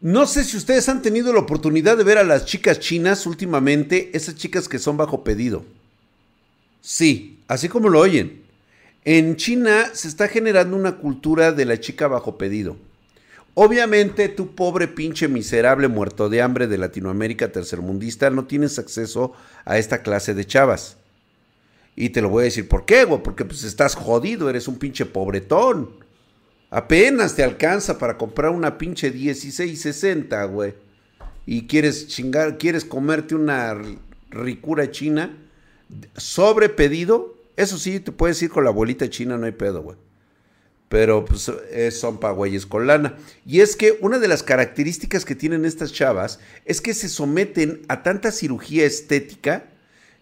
No sé si ustedes han tenido la oportunidad de ver a las chicas chinas últimamente, esas chicas que son bajo pedido. Sí, así como lo oyen. En China se está generando una cultura de la chica bajo pedido. Obviamente, tu pobre pinche miserable muerto de hambre de Latinoamérica tercermundista no tienes acceso a esta clase de chavas. Y te lo voy a decir, ¿por qué? Porque pues estás jodido, eres un pinche pobretón. Apenas te alcanza para comprar una pinche 1660, güey. Y quieres chingar, quieres comerte una ricura china sobre pedido. Eso sí, te puedes ir con la abuelita china, no hay pedo, güey pero pues, son pa' con lana. Y es que una de las características que tienen estas chavas es que se someten a tanta cirugía estética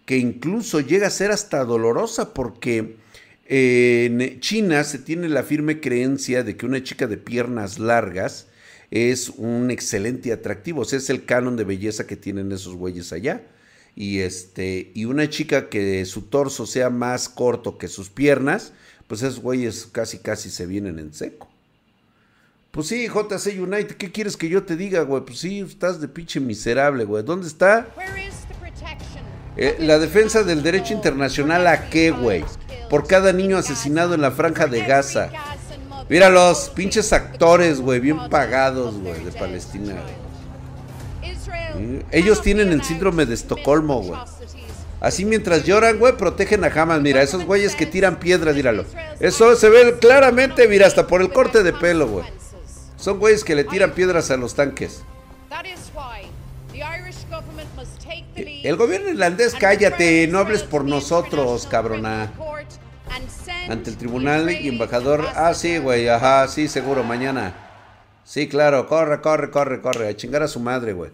que incluso llega a ser hasta dolorosa porque en China se tiene la firme creencia de que una chica de piernas largas es un excelente atractivo, o sea, es el canon de belleza que tienen esos güeyes allá. Y este y una chica que su torso sea más corto que sus piernas, pues esos güeyes casi casi se vienen en seco. Pues sí, JC United, ¿qué quieres que yo te diga, güey? Pues sí, estás de pinche miserable, güey. ¿Dónde está? Eh, la defensa del derecho internacional a qué, güey? Por cada niño asesinado en la franja de Gaza. Mira los pinches actores, güey, bien pagados, güey, de Palestina. Ellos tienen el síndrome de Estocolmo, güey. Así mientras lloran, güey, protegen a Hamas. Mira, esos güeyes que tiran piedras, míralo. Eso se ve claramente, mira, hasta por el corte de pelo, güey. Son güeyes que le tiran piedras a los tanques. El gobierno irlandés, cállate, no hables por nosotros, cabrona. Ante el tribunal y embajador. Ah, sí, güey, ajá, sí, seguro, mañana. Sí, claro, corre, corre, corre, corre. A chingar a su madre, güey.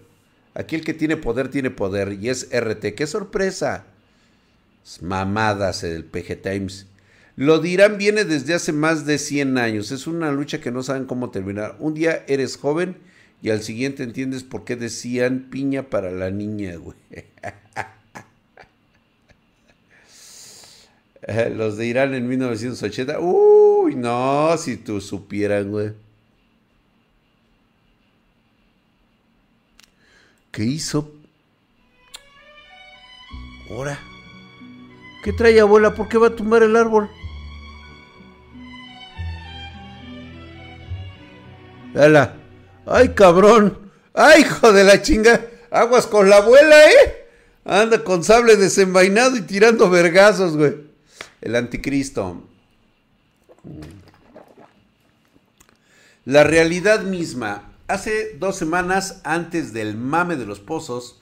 Aquí el que tiene poder tiene poder y es RT. ¡Qué sorpresa! Mamadas el PG Times. Lo dirán viene desde hace más de 100 años. Es una lucha que no saben cómo terminar. Un día eres joven y al siguiente entiendes por qué decían piña para la niña, güey. Los de Irán en 1980. Uy, no, si tú supieran, güey. ¿Qué hizo? Ahora. ¿Qué trae abuela? ¿Por qué va a tumbar el árbol? ¡Hala! ¡Ay, cabrón! ¡Ay, hijo de la chinga! Aguas con la abuela, ¿eh? Anda con sable desenvainado y tirando vergazos, güey. El anticristo. La realidad misma Hace dos semanas, antes del mame de los pozos,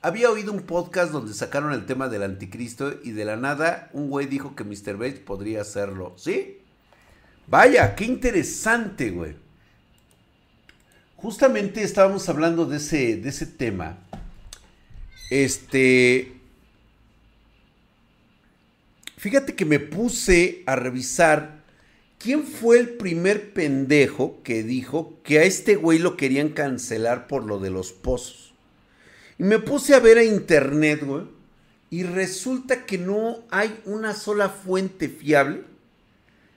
había oído un podcast donde sacaron el tema del anticristo y de la nada un güey dijo que Mr. Bates podría hacerlo. ¿Sí? Vaya, qué interesante, güey. Justamente estábamos hablando de ese, de ese tema. Este... Fíjate que me puse a revisar ¿Quién fue el primer pendejo que dijo que a este güey lo querían cancelar por lo de los pozos? Y me puse a ver a internet, güey. Y resulta que no hay una sola fuente fiable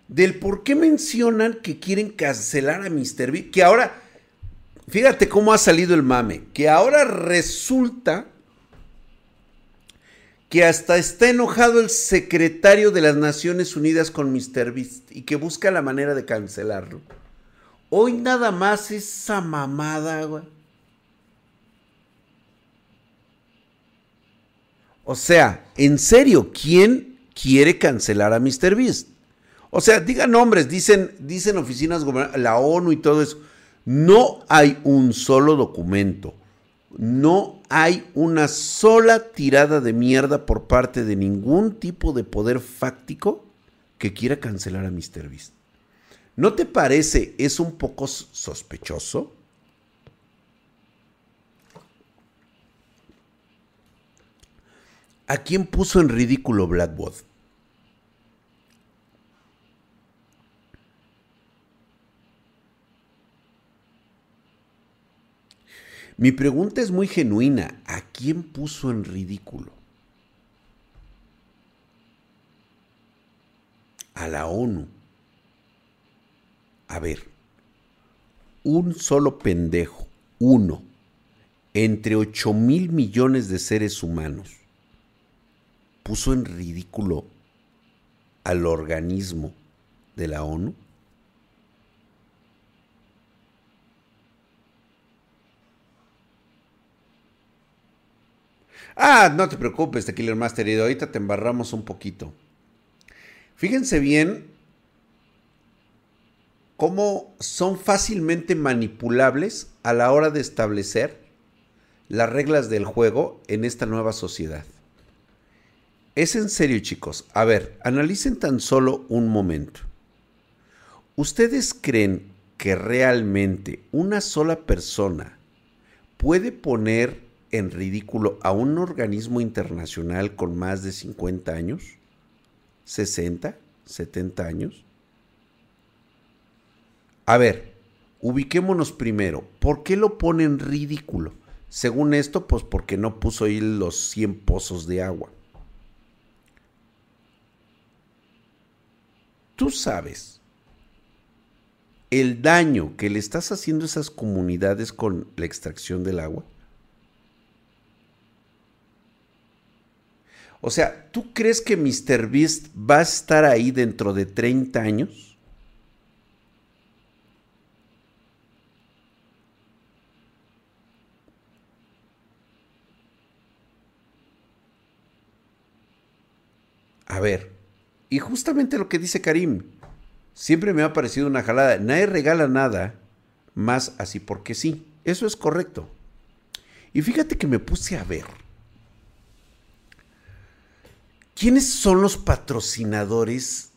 del por qué mencionan que quieren cancelar a Mr. B. Que ahora, fíjate cómo ha salido el mame. Que ahora resulta que hasta está enojado el secretario de las Naciones Unidas con Mr. Beast y que busca la manera de cancelarlo. Hoy nada más esa mamada, güey. O sea, en serio, ¿quién quiere cancelar a Mr. Beast? O sea, digan nombres, dicen, dicen oficinas la ONU y todo eso. No hay un solo documento no hay una sola tirada de mierda por parte de ningún tipo de poder fáctico que quiera cancelar a Mr. Beast. ¿No te parece es un poco sospechoso? ¿A quién puso en ridículo Blackwood? Mi pregunta es muy genuina. ¿A quién puso en ridículo? A la ONU. A ver, un solo pendejo uno entre 8 mil millones de seres humanos puso en ridículo al organismo de la ONU? Ah, no te preocupes, The Killer Master, y ahorita te embarramos un poquito. Fíjense bien cómo son fácilmente manipulables a la hora de establecer las reglas del juego en esta nueva sociedad. Es en serio, chicos. A ver, analicen tan solo un momento. ¿Ustedes creen que realmente una sola persona puede poner en ridículo a un organismo internacional con más de 50 años? ¿60? ¿70 años? A ver, ubiquémonos primero. ¿Por qué lo pone en ridículo? Según esto, pues porque no puso ahí los 100 pozos de agua. Tú sabes el daño que le estás haciendo a esas comunidades con la extracción del agua. O sea, ¿tú crees que Mr. Beast va a estar ahí dentro de 30 años? A ver, y justamente lo que dice Karim, siempre me ha parecido una jalada. Nadie regala nada más así porque sí. Eso es correcto. Y fíjate que me puse a ver. ¿Quiénes son los patrocinadores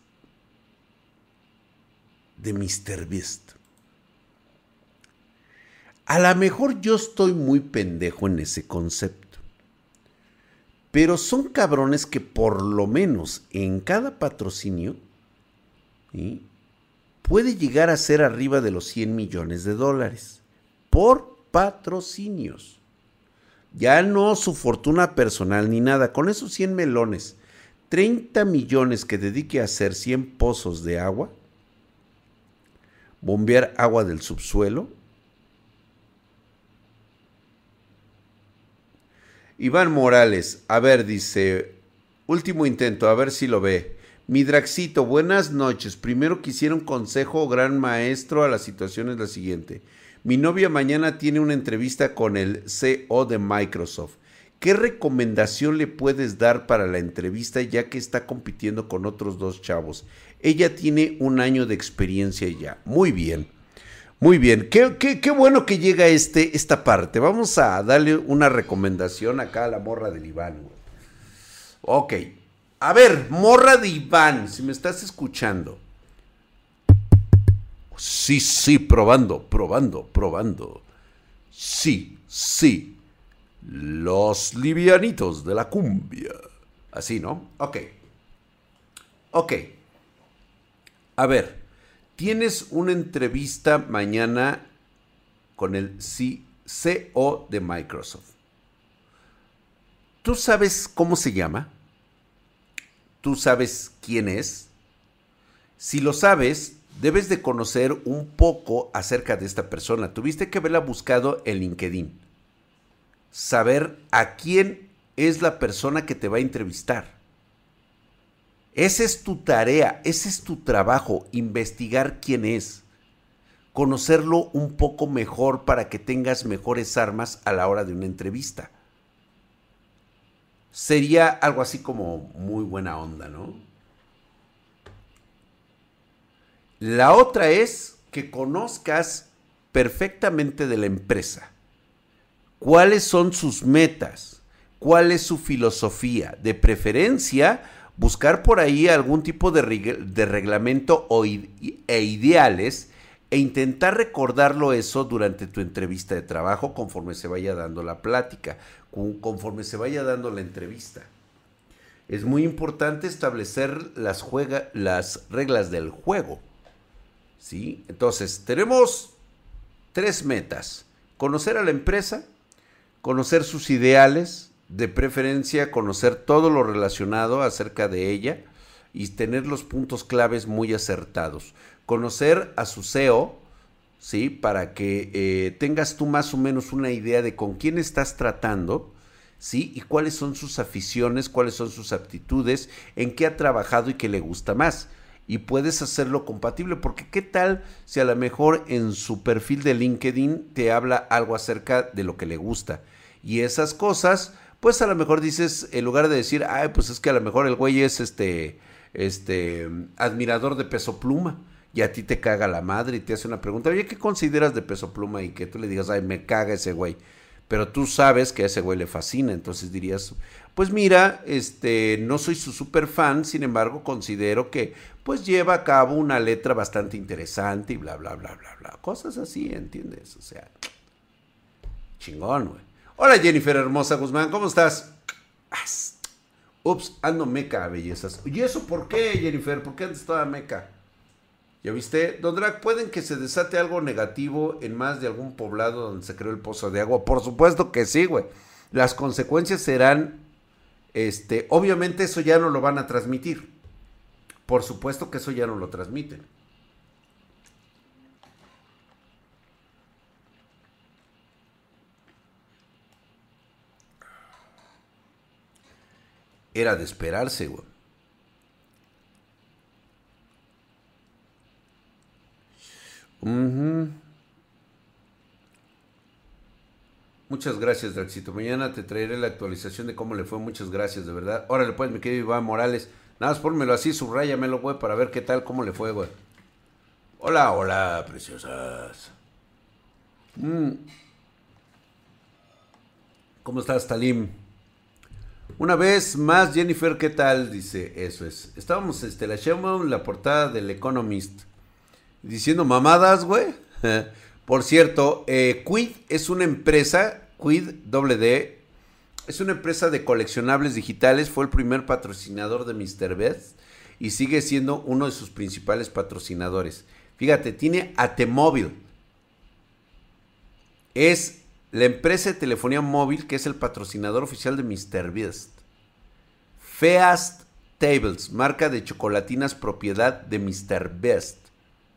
de Mr. Beast? A lo mejor yo estoy muy pendejo en ese concepto. Pero son cabrones que por lo menos en cada patrocinio puede llegar a ser arriba de los 100 millones de dólares. Por patrocinios. Ya no su fortuna personal ni nada. Con esos 100 melones, 30 millones que dedique a hacer 100 pozos de agua, bombear agua del subsuelo, Iván Morales, a ver, dice, último intento, a ver si lo ve. Mi Draxito, buenas noches. Primero quisiera un consejo, gran maestro, a la situación es la siguiente. Mi novia mañana tiene una entrevista con el CEO de Microsoft. ¿Qué recomendación le puedes dar para la entrevista ya que está compitiendo con otros dos chavos? Ella tiene un año de experiencia ya. Muy bien. Muy bien, qué, bueno que llega este, esta parte. Vamos a darle una recomendación acá a la morra del Iván. Ok, a ver, morra de Iván, si me estás escuchando. Sí, sí, probando, probando, probando. Sí, sí. Los livianitos de la cumbia. Así, ¿no? Ok. Ok. A ver. Tienes una entrevista mañana con el CEO de Microsoft. ¿Tú sabes cómo se llama? ¿Tú sabes quién es? Si lo sabes, debes de conocer un poco acerca de esta persona. Tuviste que haberla buscado en LinkedIn. Saber a quién es la persona que te va a entrevistar. Esa es tu tarea, ese es tu trabajo, investigar quién es, conocerlo un poco mejor para que tengas mejores armas a la hora de una entrevista. Sería algo así como muy buena onda, ¿no? La otra es que conozcas perfectamente de la empresa. ¿Cuáles son sus metas? ¿Cuál es su filosofía? De preferencia, buscar por ahí algún tipo de, reglamento o e ideales e intentar recordarlo eso durante tu entrevista de trabajo conforme se vaya dando la plática, conforme se vaya dando la entrevista. Es muy importante establecer las, las reglas del juego. ¿sí? Entonces, tenemos tres metas. Conocer a la empresa, conocer sus ideales, de preferencia conocer todo lo relacionado acerca de ella y tener los puntos claves muy acertados. Conocer a su CEO, ¿sí? Para que eh, tengas tú más o menos una idea de con quién estás tratando, ¿sí? Y cuáles son sus aficiones, cuáles son sus aptitudes, en qué ha trabajado y qué le gusta más. Y puedes hacerlo compatible, porque qué tal si a lo mejor en su perfil de LinkedIn te habla algo acerca de lo que le gusta. Y esas cosas, pues a lo mejor dices, en lugar de decir, ay, pues es que a lo mejor el güey es este, este, admirador de peso pluma y a ti te caga la madre y te hace una pregunta, oye, ¿qué consideras de peso pluma? Y que tú le digas, ay, me caga ese güey. Pero tú sabes que a ese güey le fascina, entonces dirías, pues mira, este, no soy su super fan, sin embargo, considero que pues lleva a cabo una letra bastante interesante y bla, bla, bla, bla, bla. Cosas así, ¿entiendes? O sea, chingón, güey. Hola Jennifer Hermosa Guzmán, ¿cómo estás? Ups, ando meca, bellezas. ¿Y eso por qué, Jennifer? ¿Por qué andas toda meca? ¿Ya viste? Don Drag, ¿pueden que se desate algo negativo en más de algún poblado donde se creó el pozo de agua? Por supuesto que sí, güey. Las consecuencias serán, este, obviamente eso ya no lo van a transmitir. Por supuesto que eso ya no lo transmiten. Era de esperarse, güey. Muchas gracias, Draxito. Mañana te traeré la actualización de cómo le fue. Muchas gracias, de verdad. Órale, pues, mi querido Iván Morales. Nada más pónmelo así, subrayamelo, güey, para ver qué tal, cómo le fue, güey. Hola, hola, preciosas. Mm. ¿Cómo estás, Talim? Una vez más, Jennifer, ¿qué tal? Dice, eso es. Estábamos, este, la en la portada del Economist diciendo mamadas, güey. Por cierto, eh, Quid es una empresa, Quid doble D, es una empresa de coleccionables digitales, fue el primer patrocinador de Mr. Best y sigue siendo uno de sus principales patrocinadores. Fíjate, tiene Atemóvil. Es la empresa de telefonía móvil que es el patrocinador oficial de Mr. Best. Feast Tables, marca de chocolatinas propiedad de Mr. Best.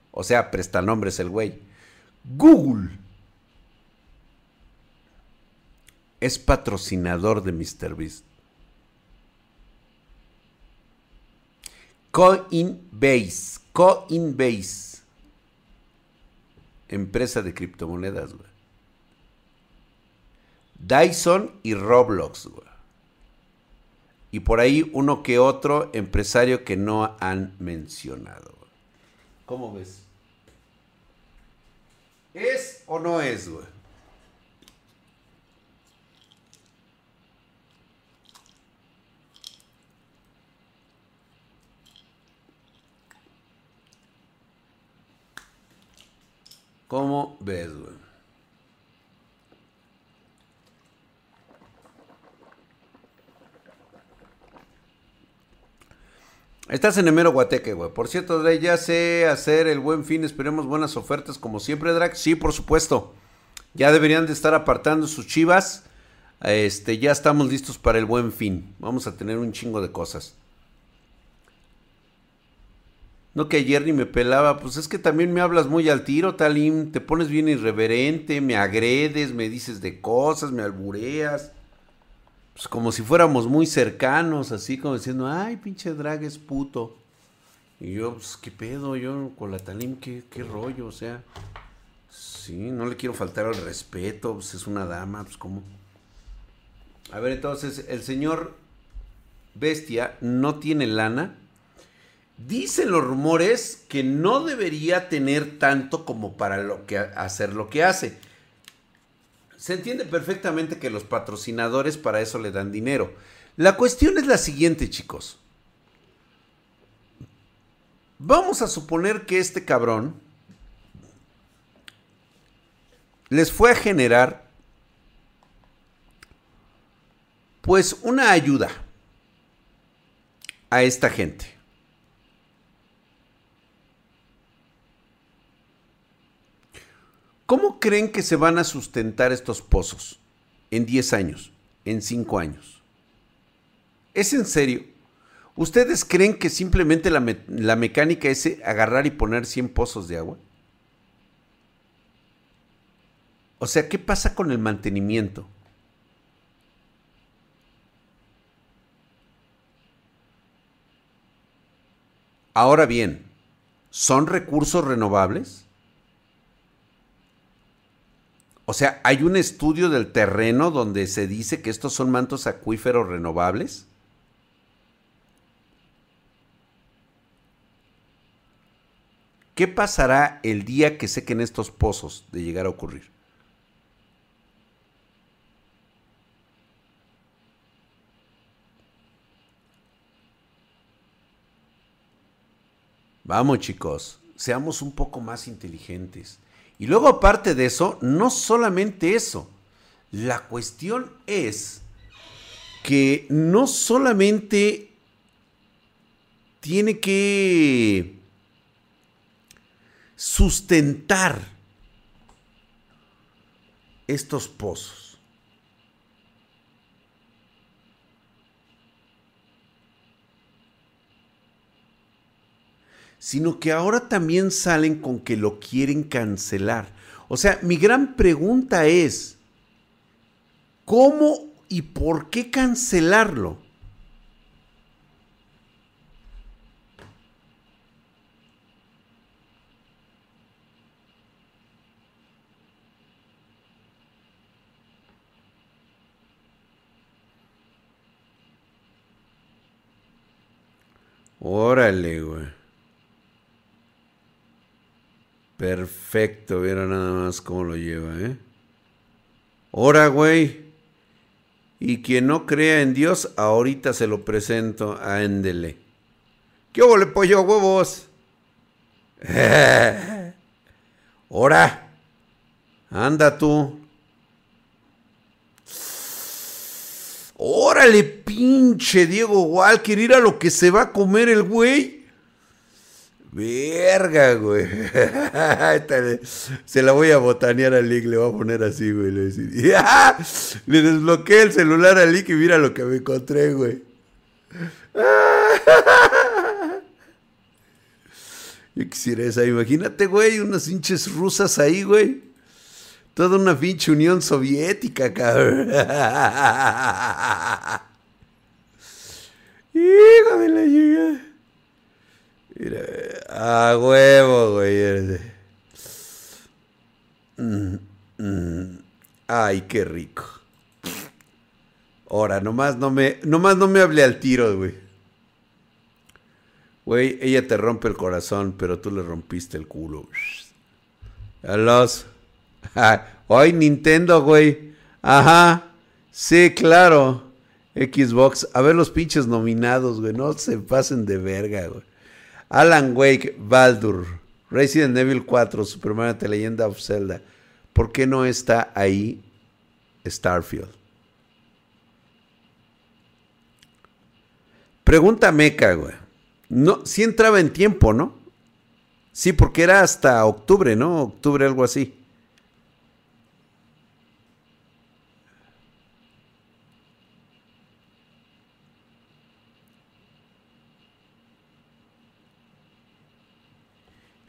O sea, prestanombres el güey. Google es patrocinador de MrBeast. Coinbase, Coinbase, empresa de criptomonedas, güey. Dyson y Roblox, güey. Y por ahí uno que otro empresario que no han mencionado. ¿Cómo ves? ¿Es o no es, güey? ¿Cómo ves, güey? Estás en Emero Guateque, güey. Por cierto, Drake, ya sé hacer el buen fin. Esperemos buenas ofertas como siempre, Drake. Sí, por supuesto. Ya deberían de estar apartando sus chivas. Este, ya estamos listos para el buen fin. Vamos a tener un chingo de cosas. No que ayer ni me pelaba, pues es que también me hablas muy al tiro, Talim. Te pones bien irreverente, me agredes, me dices de cosas, me albureas pues como si fuéramos muy cercanos, así como diciendo, ay, pinche drag es puto. Y yo, pues, ¿qué pedo? Yo con la Talim, ¿qué, qué rollo? O sea, sí, no le quiero faltar al respeto, pues es una dama, pues como... A ver, entonces, el señor Bestia no tiene lana. Dicen los rumores que no debería tener tanto como para lo que hacer lo que hace se entiende perfectamente que los patrocinadores para eso le dan dinero. La cuestión es la siguiente, chicos. Vamos a suponer que este cabrón les fue a generar pues una ayuda a esta gente. ¿Cómo creen que se van a sustentar estos pozos en 10 años, en 5 años? ¿Es en serio? ¿Ustedes creen que simplemente la, mecánica es agarrar y poner 100 pozos de agua? O sea, ¿qué pasa con el mantenimiento? Ahora bien, ¿son recursos renovables? O sea, ¿hay un estudio del terreno donde se dice que estos son mantos acuíferos renovables? ¿Qué pasará el día que sequen estos pozos de llegar a ocurrir? Vamos chicos, seamos un poco más inteligentes. Y luego aparte de eso, no solamente eso, la cuestión es que no solamente tiene que sustentar estos pozos. Sino que ahora también salen con que lo quieren cancelar. O sea, mi gran pregunta es, ¿cómo y por qué cancelarlo? Perfecto, viera nada más cómo lo lleva, ¿eh? Ora, güey. Y quien no crea en Dios, ahorita se lo presento a Endele. ¿Qué le pollo huevos? Ora. Anda tú. Órale, pinche Diego Walker, ir a lo que se va a comer el güey. Verga, güey. se la voy a botanear al Lick, le voy a poner así, güey. Le, le desbloqueé el celular al Lick y mira lo que me encontré, güey. Yo quisiera esa, imagínate, güey, unas hinches rusas ahí, güey. Toda una pinche Unión Soviética, cabrón. Hijo de la llegada. Mira, a huevo, güey. Mm, mm. Ay, qué rico. Ahora, nomás no me, no me hable al tiro, güey. Güey, ella te rompe el corazón, pero tú le rompiste el culo. A los... Hoy Nintendo, güey. Ajá. Sí, claro. Xbox. A ver los pinches nominados, güey. No se pasen de verga, güey. Alan Wake, Baldur, Resident Evil 4, Superman The Legend of Zelda. ¿Por qué no está ahí Starfield? Pregunta meca, güey. No, sí entraba en tiempo, ¿no? Sí, porque era hasta octubre, ¿no? Octubre, algo así.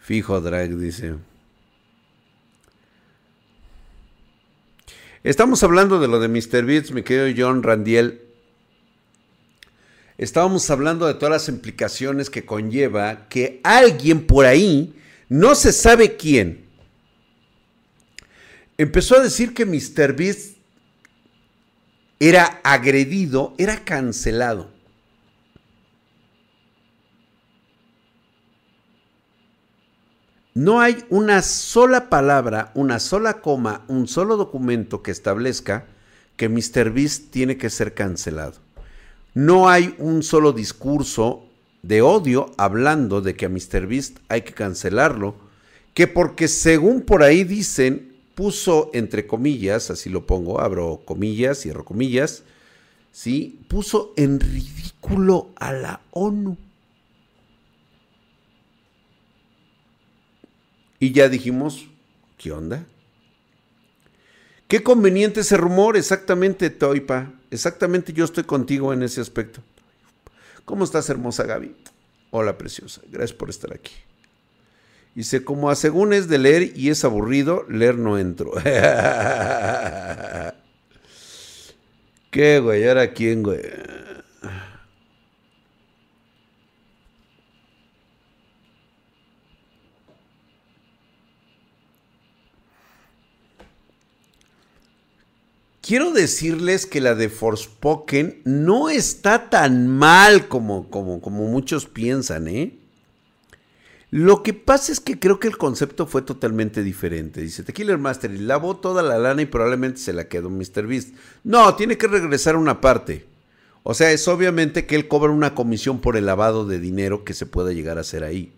Fijo drag, dice. Estamos hablando de lo de Mr. Beats, mi querido John Randiel. Estábamos hablando de todas las implicaciones que conlleva que alguien por ahí, no se sabe quién, empezó a decir que Mr. Beast era agredido, era cancelado. No hay una sola palabra, una sola coma, un solo documento que establezca que MrBeast tiene que ser cancelado. No hay un solo discurso de odio hablando de que a MrBeast hay que cancelarlo, que porque según por ahí dicen, puso entre comillas, así lo pongo, abro comillas, cierro comillas, ¿sí? puso en ridículo a la ONU. Y ya dijimos, ¿qué onda? Qué conveniente ese rumor, exactamente, Toipa. Exactamente, yo estoy contigo en ese aspecto. ¿Cómo estás, hermosa Gaby? Hola, preciosa. Gracias por estar aquí. Dice, como a según es de leer y es aburrido, leer no entro. ¿Qué, güey? ¿Ahora quién, güey? Quiero decirles que la de Forspoken no está tan mal como, como, como muchos piensan, ¿eh? Lo que pasa es que creo que el concepto fue totalmente diferente. Dice, The Killer Master lavó toda la lana y probablemente se la quedó Mr. Beast. No, tiene que regresar una parte. O sea, es obviamente que él cobra una comisión por el lavado de dinero que se pueda llegar a hacer ahí.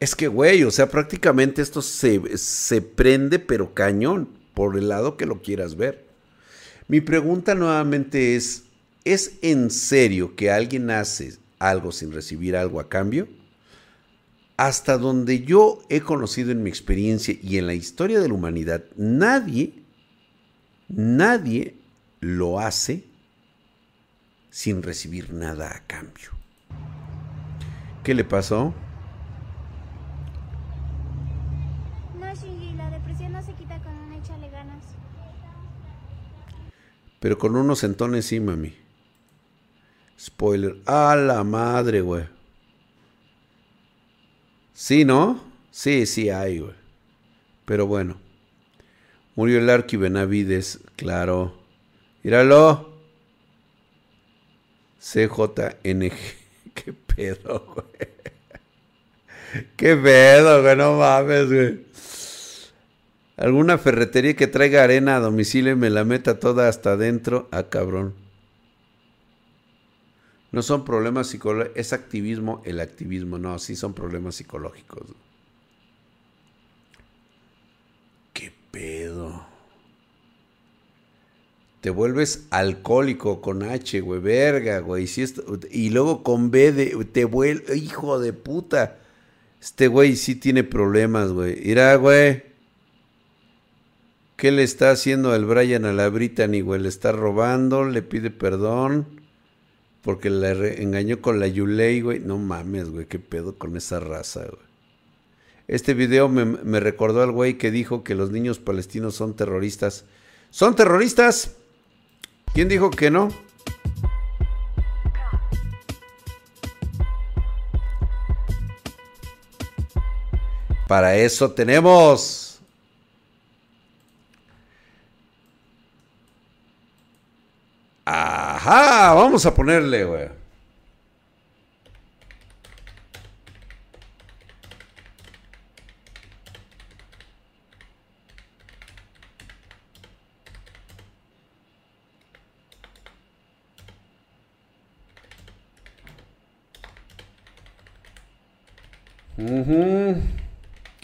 Es que, güey, o sea, prácticamente esto se, se prende pero cañón por el lado que lo quieras ver. Mi pregunta nuevamente es, ¿es en serio que alguien hace algo sin recibir algo a cambio? Hasta donde yo he conocido en mi experiencia y en la historia de la humanidad, nadie, nadie lo hace sin recibir nada a cambio. ¿Qué le pasó? Pero con unos centones sí, mami. Spoiler. A la madre, güey. Sí, ¿no? Sí, sí hay, güey. Pero bueno. Murió el Arqui Benavides, claro. Míralo. CJNG. ¿Qué pedo, güey? ¿Qué pedo, güey? No mames, güey. Alguna ferretería que traiga arena a domicilio y me la meta toda hasta adentro. Ah, cabrón. No son problemas psicológicos, es activismo el activismo. No, sí son problemas psicológicos. ¿Qué pedo? Te vuelves alcohólico con H, güey, verga, güey. y luego con B de, te vuelve, hijo de puta. Este güey sí tiene problemas, güey. Mira, güey. ¿Qué le está haciendo el Brian a la Brittany, güey? Le está robando, le pide perdón porque le engañó con la Yulei, güey. No mames, güey, qué pedo con esa raza, güey. Este video me, me recordó al güey que dijo que los niños palestinos son terroristas. ¿Son terroristas? ¿Quién dijo que no? Para eso tenemos Ajá, vamos a ponerle, güey.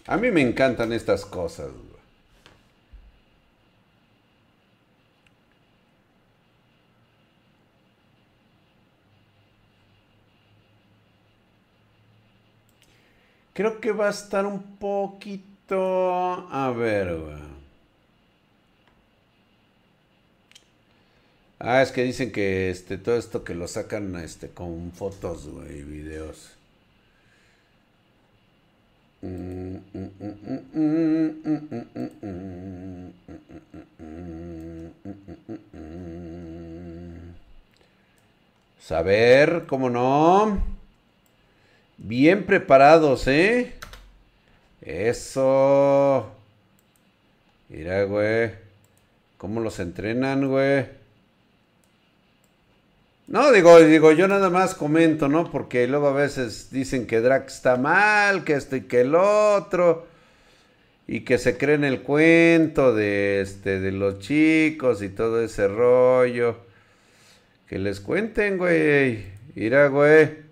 A mí me encantan estas cosas. Creo que va a estar un poquito... A ver, Ah, es que dicen que este, todo esto que lo sacan este, con fotos, y videos. Saber, ¿cómo no? Bien preparados, ¿eh? Eso. Mira, güey. ¿Cómo los entrenan, güey? No, digo, digo, yo nada más comento, ¿no? Porque luego a veces dicen que Drax está mal, que esto y que el otro. Y que se creen el cuento de este, de los chicos y todo ese rollo. Que les cuenten, güey. Mira, güey.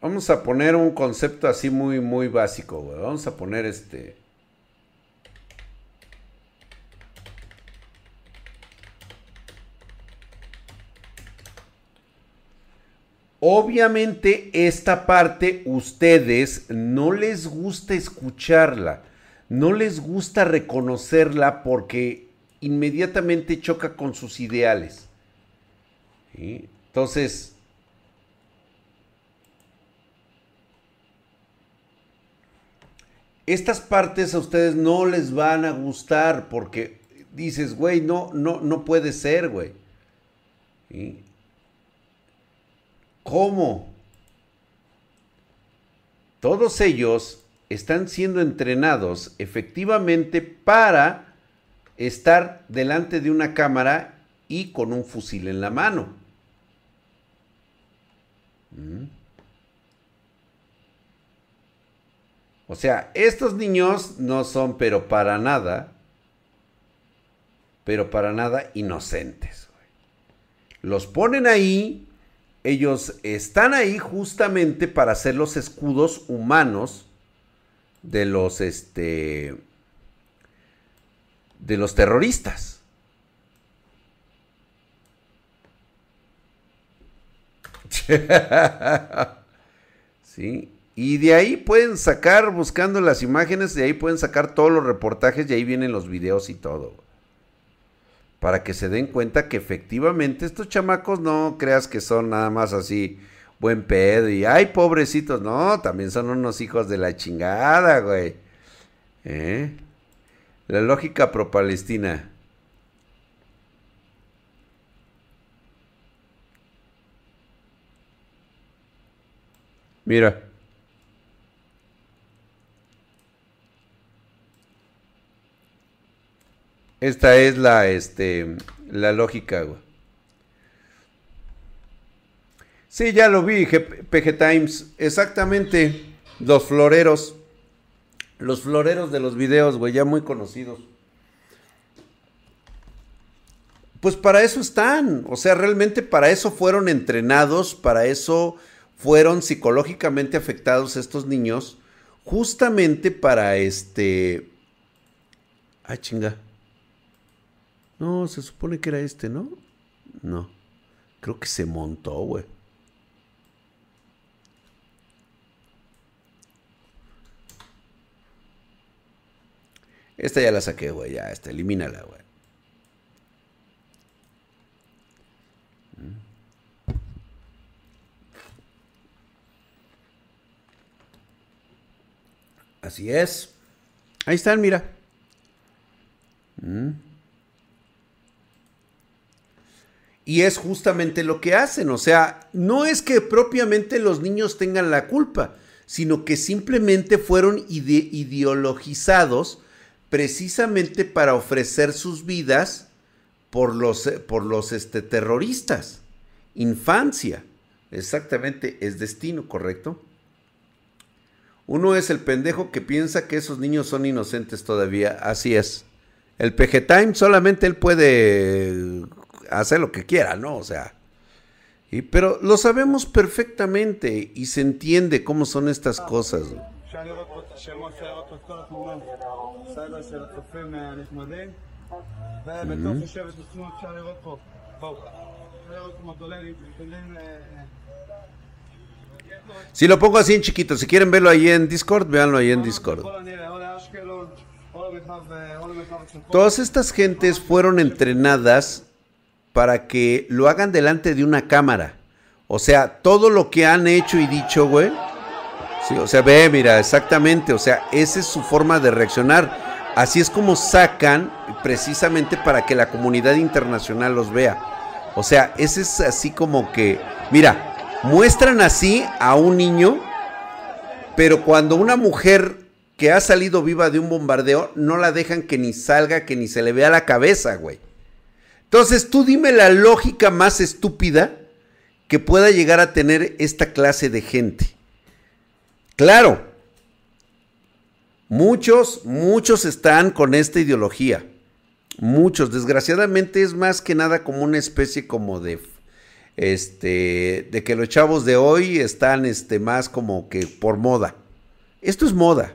Vamos a poner un concepto así muy, muy básico. Vamos a poner este... Obviamente esta parte ustedes no les gusta escucharla. no les gusta reconocerla porque inmediatamente choca con sus ideales. Entonces, estas partes a ustedes no les van a gustar porque dices, güey, no, no, no puede ser, güey. ¿Cómo? Todos ellos están siendo entrenados efectivamente para estar delante de una cámara y con un fusil en la mano. ¿Mm? O sea, estos niños no son, pero para nada, pero para nada inocentes. Los ponen ahí, ellos están ahí justamente para ser los escudos humanos de los, este, de los terroristas. sí, y de ahí pueden sacar, buscando las imágenes, de ahí pueden sacar todos los reportajes y ahí vienen los videos y todo. Para que se den cuenta que efectivamente estos chamacos no creas que son nada más así buen pedo y ay pobrecitos, no, también son unos hijos de la chingada, güey. ¿Eh? La lógica pro-palestina. Mira. Esta es la, este, la lógica, güey. Sí, ya lo vi, PG Times. Exactamente. Los floreros. Los floreros de los videos, güey, ya muy conocidos. Pues para eso están. O sea, realmente para eso fueron entrenados, para eso fueron psicológicamente afectados estos niños. Justamente para este... Ay, chinga. No, se supone que era este, ¿no? No. Creo que se montó, güey. Esta ya la saqué, güey. Ya, esta, elimínala, güey. Así es. Ahí están, mira. Mm. Y es justamente lo que hacen. O sea, no es que propiamente los niños tengan la culpa, sino que simplemente fueron ideologizados precisamente para ofrecer sus vidas por los, por los este, terroristas. Infancia. Exactamente, es destino, ¿correcto? Uno es el pendejo que piensa que esos niños son inocentes todavía. Así es. El PG solamente él puede hacer lo que quiera, ¿no? O sea. Y, pero lo sabemos perfectamente y se entiende cómo son estas cosas. Si lo pongo así en chiquito, si quieren verlo ahí en Discord, véanlo ahí en Discord. Todas estas gentes fueron entrenadas para que lo hagan delante de una cámara. O sea, todo lo que han hecho y dicho, güey, o sea, ve, mira, exactamente, o sea, esa es su forma de reaccionar. Así es como sacan precisamente para que la comunidad internacional los vea. O sea, ese es así como que, mira, muestran así a un niño, pero cuando una mujer que ha salido viva de un bombardeo, no la dejan que ni salga, que ni se le vea la cabeza, güey. Entonces, tú dime la lógica más estúpida que pueda llegar a tener esta clase de gente. Claro, muchos, muchos están con esta ideología. Muchos, desgraciadamente es más que nada como una especie como de este de que los chavos de hoy están este más como que por moda. Esto es moda.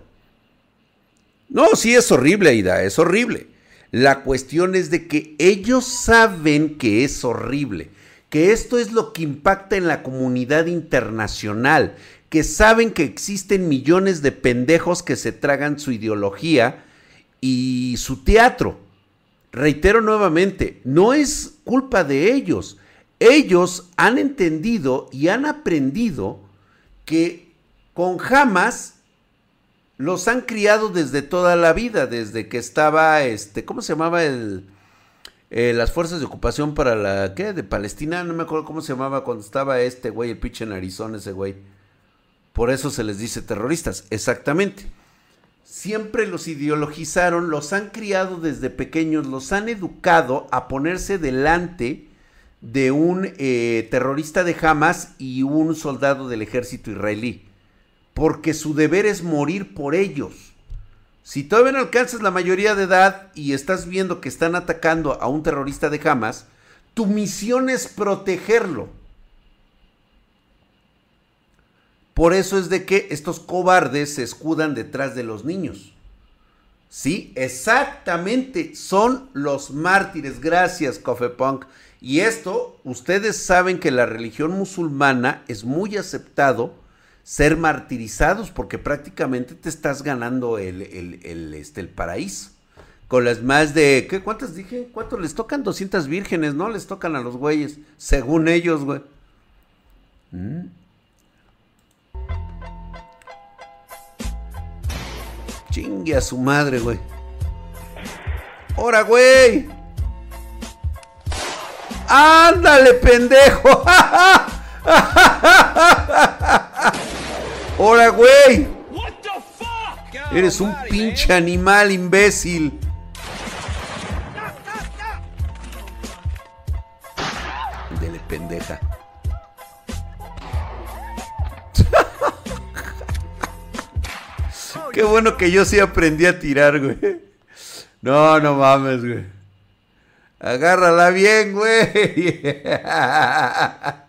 No, sí es horrible, Aida, es horrible. La cuestión es de que ellos saben que es horrible, que esto es lo que impacta en la comunidad internacional, que saben que existen millones de pendejos que se tragan su ideología y su teatro. Reitero nuevamente, no es culpa de ellos. Ellos han entendido y han aprendido que con Hamas los han criado desde toda la vida, desde que estaba, este, ¿cómo se llamaba el, eh, las fuerzas de ocupación para la, ¿qué? De Palestina, no me acuerdo cómo se llamaba cuando estaba este güey, el pinche narizón ese güey. Por eso se les dice terroristas, exactamente. Siempre los ideologizaron, los han criado desde pequeños, los han educado a ponerse delante de un eh, terrorista de Hamas y un soldado del ejército israelí porque su deber es morir por ellos. Si todavía no alcanzas la mayoría de edad y estás viendo que están atacando a un terrorista de Hamas, tu misión es protegerlo. Por eso es de que estos cobardes se escudan detrás de los niños. Sí, exactamente, son los mártires. Gracias, Coffee Punk. Y esto, ustedes saben que la religión musulmana es muy aceptado ser martirizados porque prácticamente te estás ganando el, este, el paraíso. Con las más de, ¿qué? ¿Cuántas dije? ¿Cuántos les tocan? 200 vírgenes, ¿no? Les tocan a los güeyes, según ellos, güey. ¿Mm? Chingue a su madre, güey. ¡Hora, güey! ¡Ándale, pendejo! ¡Hola, güey! Eres un pinche animal, imbécil. Dele, pendeja. Qué bueno que yo sí aprendí a tirar, güey. No, no mames, güey. Agárrala bien, güey.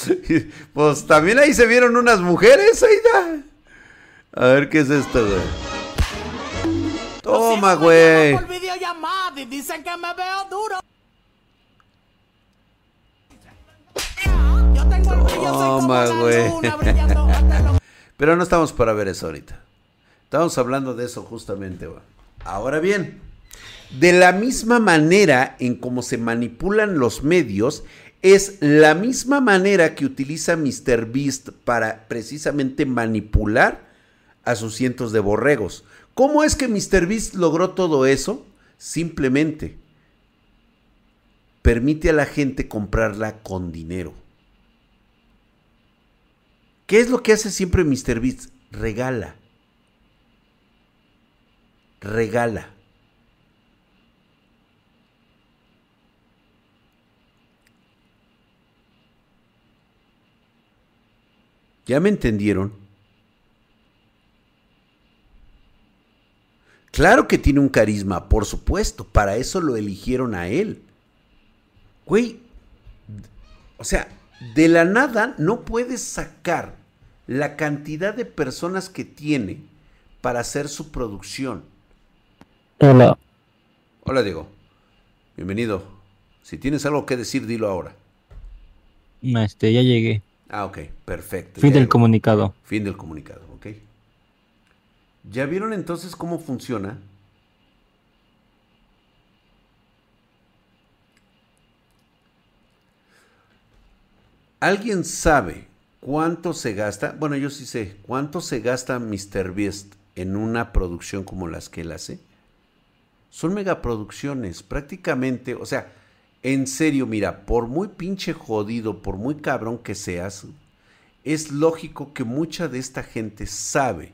pues también ahí se vieron unas mujeres, Aida. A ver qué es esto, güey. Toma, güey. Dicen que me veo duro. Toma, güey. Pero no estamos para ver eso ahorita. Estamos hablando de eso justamente, güey. Ahora bien, de la misma manera en cómo se manipulan los medios, es la misma manera que utiliza Mr. Beast para precisamente manipular a sus cientos de borregos. ¿Cómo es que Mr. Beast logró todo eso? Simplemente permite a la gente comprarla con dinero. ¿Qué es lo que hace siempre Mr. Beast? Regala. Regala. ¿Ya me entendieron? Claro que tiene un carisma, por supuesto, para eso lo eligieron a él. Güey, o sea, de la nada no puedes sacar la cantidad de personas que tiene para hacer su producción. Hola. Hola, Diego. Bienvenido. Si tienes algo que decir, dilo ahora. Este, ya llegué. Ah, ok, perfecto. Fin del comunicado. Fin del comunicado, ok. ¿Ya vieron entonces cómo funciona? ¿Alguien sabe cuánto se gasta? Bueno, yo sí sé. ¿Cuánto se gasta Mr. Beast en una producción como las que él hace? Son megaproducciones, prácticamente, o sea, en serio, mira, por muy pinche jodido, por muy cabrón que seas, es lógico que mucha de esta gente sabe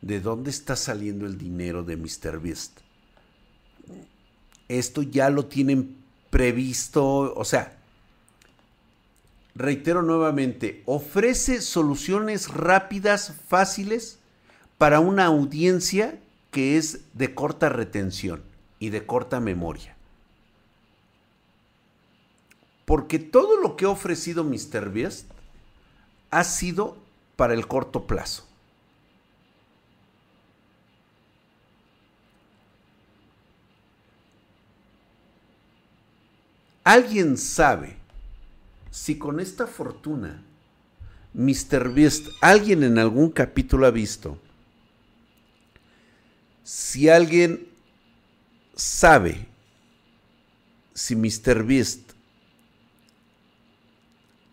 de dónde está saliendo el dinero de Mr. Beast. Esto ya lo tienen previsto, o sea, reitero nuevamente, ofrece soluciones rápidas, fáciles, para una audiencia que es de corta retención y de corta memoria. Porque todo lo que ha ofrecido Mr. Beast ha sido para el corto plazo. ¿Alguien sabe si con esta fortuna Mr. Beast, ¿alguien en algún capítulo ha visto? Si alguien sabe si Mr.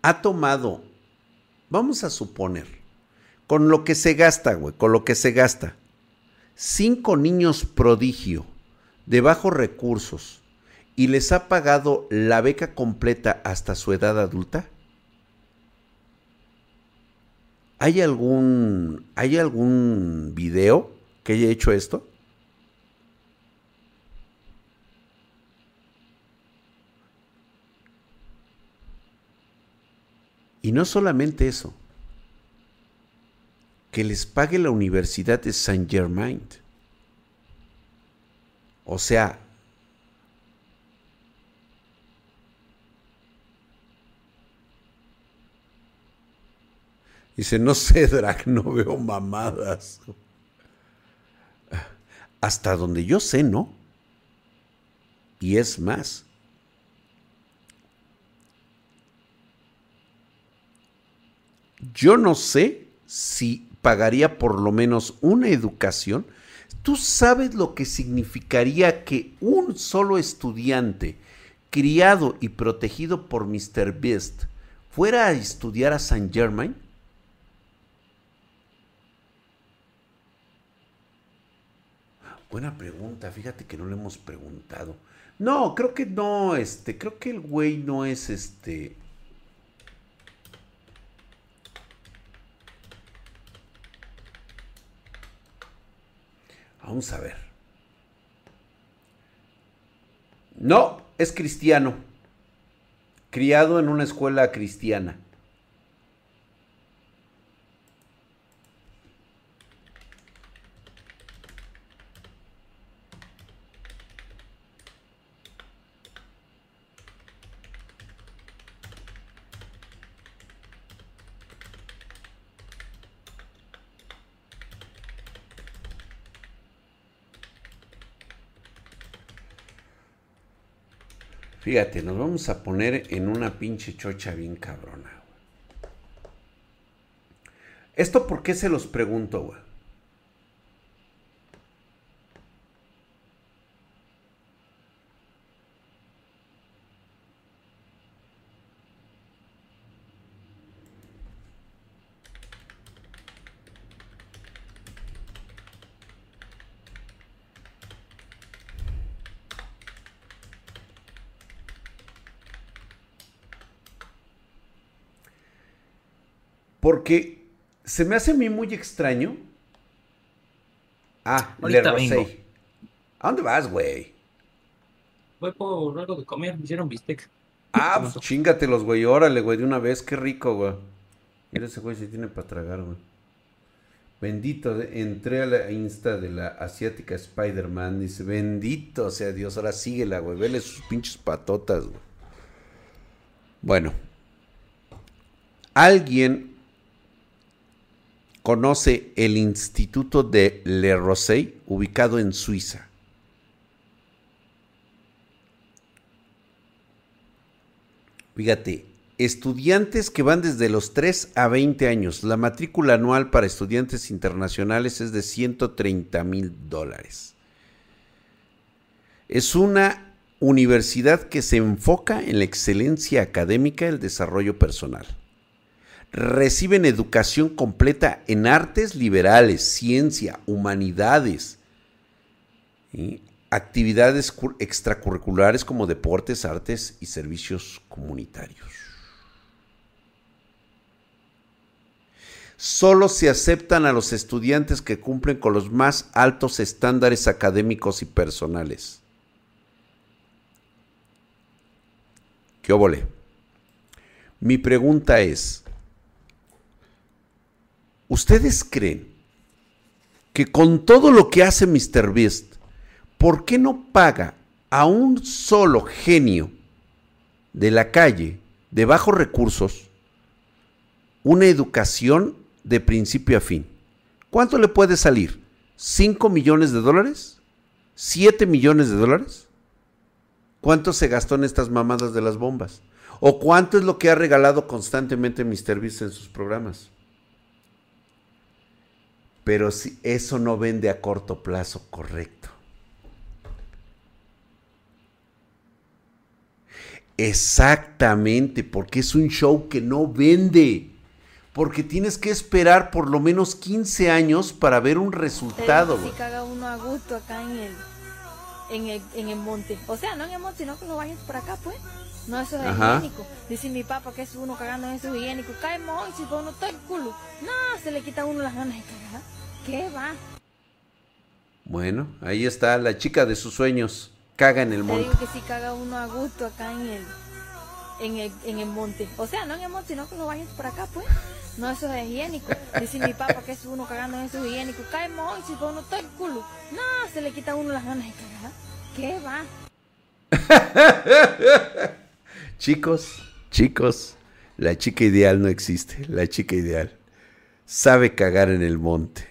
Ha tomado, vamos a suponer, con lo que se gasta, güey, con lo que se gasta, cinco niños prodigio de bajos recursos y les ha pagado la beca completa hasta su edad adulta? ¿Hay algún, ¿Hay algún video que haya hecho esto? Y no solamente eso, que les pague la Universidad de Saint Germain. O sea, Dice, no sé, Drag, no veo mamadas. Hasta donde yo sé, no. Y es más. Yo no sé si pagaría por lo menos una educación. ¿Tú sabes lo que significaría que un solo estudiante criado y protegido por Mr. Beast fuera a estudiar a Saint Germain? Buena pregunta, fíjate que no le hemos preguntado. No, creo que no, este, creo que el güey no es este. Vamos a ver. No, es cristiano. Criado en una escuela cristiana. Fíjate, nos vamos a poner en una pinche chocha bien cabrona. ¿Esto por qué se los pregunto, güey? Porque se me hace a mí muy extraño. Ah, Le. ¿A dónde vas, güey? Voy por algo de comer, me hicieron bistec. Ah, pues chingatelos, güey. Órale, güey, de una vez. Qué rico, güey. Mira ese güey si tiene para tragar, güey. Bendito, entré a la insta de la asiática Spider-Man. Dice, bendito sea Dios. Ahora síguela, güey. Vele sus pinches patotas, güey. Bueno. Alguien conoce el Instituto de Le Rosey, ubicado en Suiza. Fíjate, estudiantes que van desde los 3 a 20 años. La matrícula anual para estudiantes internacionales es de 130 mil dólares. Es una universidad que se enfoca en la excelencia académica y el desarrollo personal reciben educación completa en artes liberales, ciencia, humanidades, actividades extracurriculares como deportes, artes y servicios comunitarios. Solo se aceptan a los estudiantes que cumplen con los más altos estándares académicos y personales. ¿Qué óvole? Mi pregunta es, ¿Ustedes creen que con todo lo que hace Mr. Beast, ¿por qué no paga a un solo genio de la calle, de bajos recursos, una educación de principio a fin? ¿Cuánto le puede salir? ¿5 millones de dólares? ¿7 millones de dólares? ¿Cuánto se gastó en estas mamadas de las bombas? ¿O cuánto es lo que ha regalado constantemente Mr. Beast en sus programas? Pero si eso no vende a corto plazo, correcto. Exactamente, porque es un show que no vende. Porque tienes que esperar por lo menos 15 años para ver un resultado. Si caga uno a gusto acá en el, en el, en el monte. O sea, no en el monte, sino que lo vayan por acá, pues. No, eso es Ajá. higiénico. Dice mi papá que es uno cagando en eso es higiénico. Cae mon, si uno está el culo. No, se le quita a uno las ganas de cagar. ¿Qué va? Bueno, ahí está la chica de sus sueños. Caga en el Te monte. digo que si caga uno a gusto acá en el, en el, en el monte. O sea, no en el monte, sino que lo vayan por acá, pues. No, eso es higiénico. Dice mi papá que es uno cagando en eso es higiénico. Cae mon, si uno está el culo. No, se le quita a uno las ganas de cagar. ¿Qué va? Chicos, chicos, la chica ideal no existe. La chica ideal sabe cagar en el monte.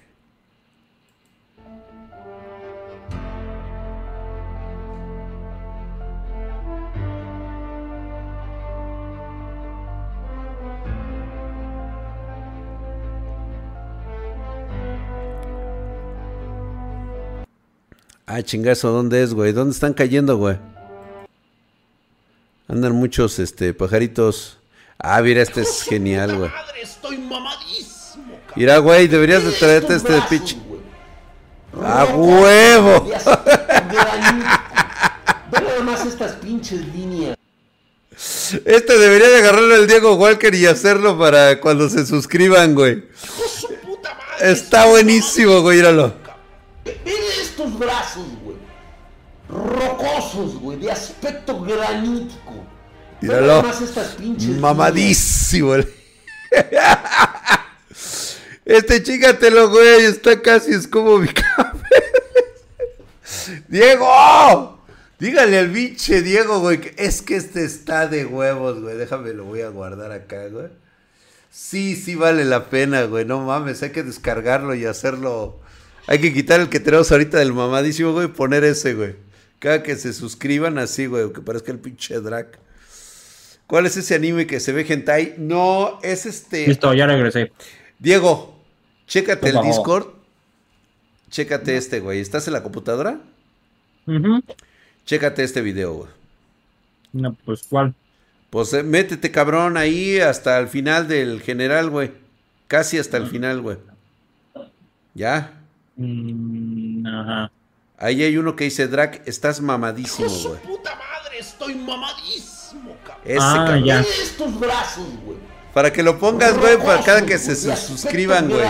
Ah, chingazo, ¿dónde es, güey? ¿Dónde están cayendo, güey? Andan muchos, este, pajaritos. Ah, mira, este es genial, güey. Estoy mamadísimo. Mira, güey, deberías de traerte este de pitch. ¡A huevo! Ve nada más estas pinches líneas. Este debería de agarrarlo el Diego Walker y hacerlo para cuando se suscriban, güey. Está buenísimo, güey, míralo. Ve estos brazos, güey. Rocosos, güey. De aspecto granítico. Míralo. más estas pinches. Mamadísimo. el- Este, chígatelo, güey. Está casi, es como mi cabeza. ¡Diego! Dígale al pinche Diego, güey. que es que este está de huevos, güey. Déjame, lo voy a guardar acá, güey. Sí, sí vale la pena, güey. No mames, hay que descargarlo y hacerlo. Hay que quitar el que tenemos ahorita del mamadísimo, güey, y poner ese, güey. Cada que se suscriban así, güey, que parezca el pinche drag. ¿Cuál es ese anime que se ve hentai? No, es este. Listo, ya regresé. Diego, chécate el. Discord. Chécate este, güey. ¿Estás en la computadora? Ujú. Chécate este video, güey. No, pues, ¿cuál? Pues eh, métete, cabrón, ahí hasta el final del general, güey. Casi hasta el final, güey. ¿Ya? Mm, ajá. Ahí hay uno que dice, Drac, estás mamadísimo, Hijo de su güey. puta madre. Estoy mamadísimo, cabrón. Ese, Ah, cabrón. ya. Ve estos brazos, güey. Para que lo pongas, güey, para cada que se suscriban, güey.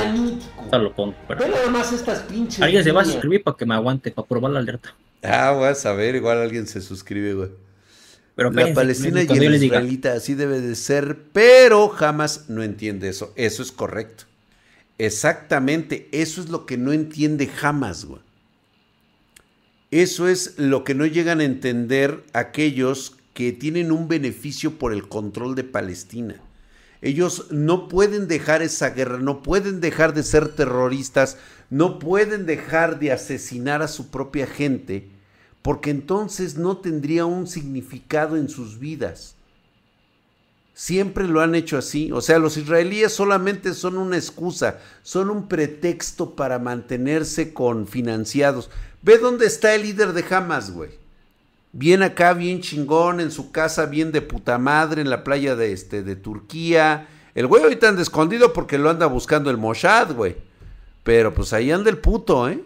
lo pongo. pero- Ve nada más estas pinches Alguien se va a suscribir para que me aguante, para probar la alerta. Ah, vas a ver, igual alguien se suscribe, güey. Pero La Palestina y el israelita, así debe de ser, pero jamás no entiende eso. Eso es correcto. Exactamente, eso es lo que no entiende jamás. Eso es lo que no llegan a entender aquellos que tienen un beneficio por el control de Palestina. Ellos no pueden dejar esa guerra, no pueden dejar de ser terroristas, no pueden dejar de asesinar a su propia gente, porque entonces no tendría un significado en sus vidas. Siempre lo han hecho así. O sea, los israelíes solamente son una excusa, son un pretexto para mantenerse con financiados. Ve dónde está el líder de Hamas, güey. Bien acá, bien chingón, en su casa, bien de puta madre, en la playa de, este, de Turquía. El güey ahorita anda escondido porque lo anda buscando el Mossad, güey. Pero pues ahí anda el puto, ¿eh?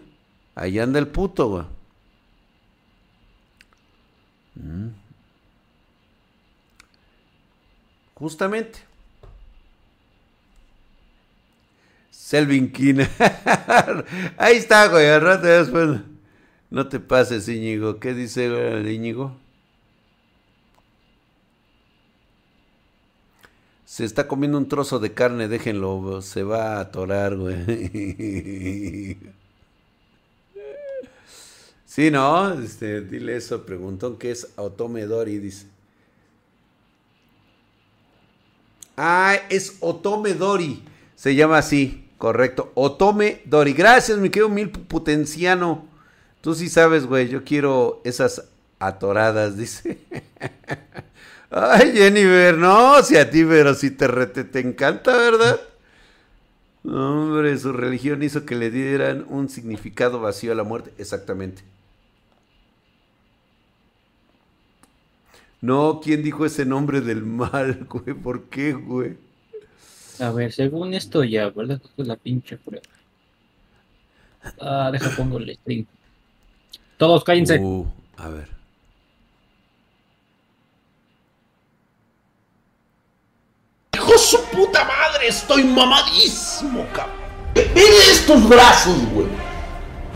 Ahí anda el puto, güey. Mm. Justamente. Selvin Kina. Ahí está, güey. Rato después. No te pases, Íñigo. ¿Qué dice el Íñigo? Se está comiendo un trozo de carne, déjenlo, se va a atorar, güey. Sí, ¿no? Este, dile eso, preguntó qué es Otome Dori, dice. Ah, es Otome Dori. Se llama así, correcto. Otome Dori. Gracias, mi querido Mil Putenciano. Tú sí sabes, güey. Yo quiero esas atoradas, dice. Ay, Jennifer, no, si a ti, pero si te rete, te encanta, ¿verdad? Hombre, su religión hizo que le dieran un significado vacío a la muerte. Exactamente. No, ¿quién dijo ese nombre del mal, güey? ¿Por qué, güey? A ver, según esto ya, ¿verdad? Esto es la pinche prueba. Ah, deja pongo el stream. Todos cállense. Uh, a ver. Hijo su puta madre, estoy mamadísimo, cabrón. Mire estos brazos, güey.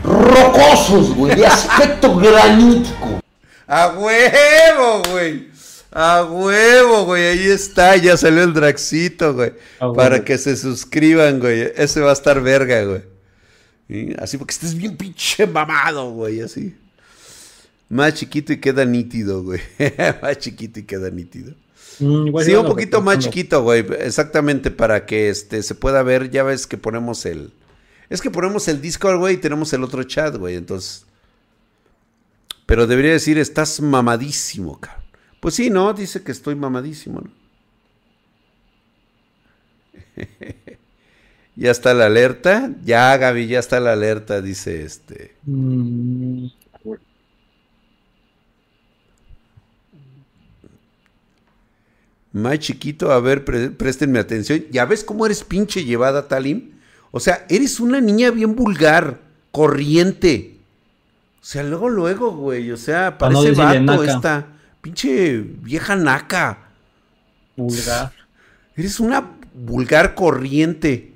Rocosos, güey, de aspecto granítico. ¡A huevo, güey! ¡A huevo, güey! Ahí está, ya salió el Draxito, güey. A huevo. Para que se suscriban, güey. Ese va a estar verga, güey. ¿Sí? Así porque estés bien pinche mamado, güey, así. Más chiquito y queda nítido, güey. más chiquito y queda nítido. Mm, Sí, un poquito más chiquito, güey. Exactamente, para que este se pueda ver. Ya ves que ponemos el. Es que ponemos el Discord, güey, y tenemos el otro chat, güey. Entonces. Pero debería decir, estás mamadísimo, cabrón. Pues sí, ¿no? Dice que estoy mamadísimo, ¿no? ya está la alerta. Ya, Gaby, ya está la alerta, dice este. Más chiquito, a ver, pre- préstenme atención. ¿Ya ves cómo eres pinche llevada, Talim? O sea, eres una niña bien vulgar, corriente. O sea, luego, luego, güey. O sea, no parece decirle vato naca. esta. Pinche vieja naca. vulgar. Eres una vulgar corriente.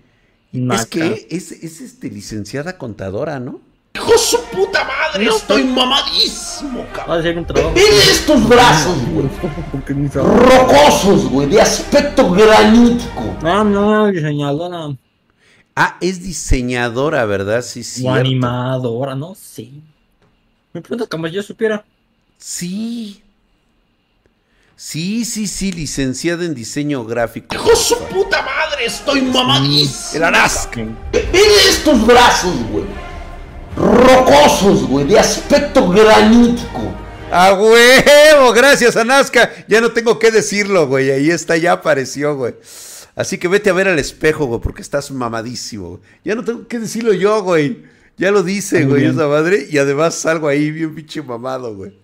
Y Naca. Es que es, es este, licenciada contadora, ¿no? Hijo de su puta madre, estoy mamadísimo, cabrón. a ser un trabajo. Mire estos brazos, güey. Rocosos, güey, de aspecto granítico. Ah, no, diseñadora Ah, es diseñadora, ¿verdad? Sí, sí. o animadora, no sé. Me pregunto como yo supiera. Sí. Sí, sí, sí, licenciada en diseño gráfico. Hijo su puta madre, estoy mamadísimo. El Arask. Mire estos brazos, güey. Rocosos, güey, de aspecto granítico. ¡A huevo! Gracias, Anaska. Ya no tengo que decirlo, güey. Ahí está, ya apareció, güey. Así que vete a ver al espejo, güey, porque estás mamadísimo. güey. Ya no tengo que decirlo yo, güey. Ya lo dice, güey, esa madre. Y además salgo ahí bien pinche mamado, güey.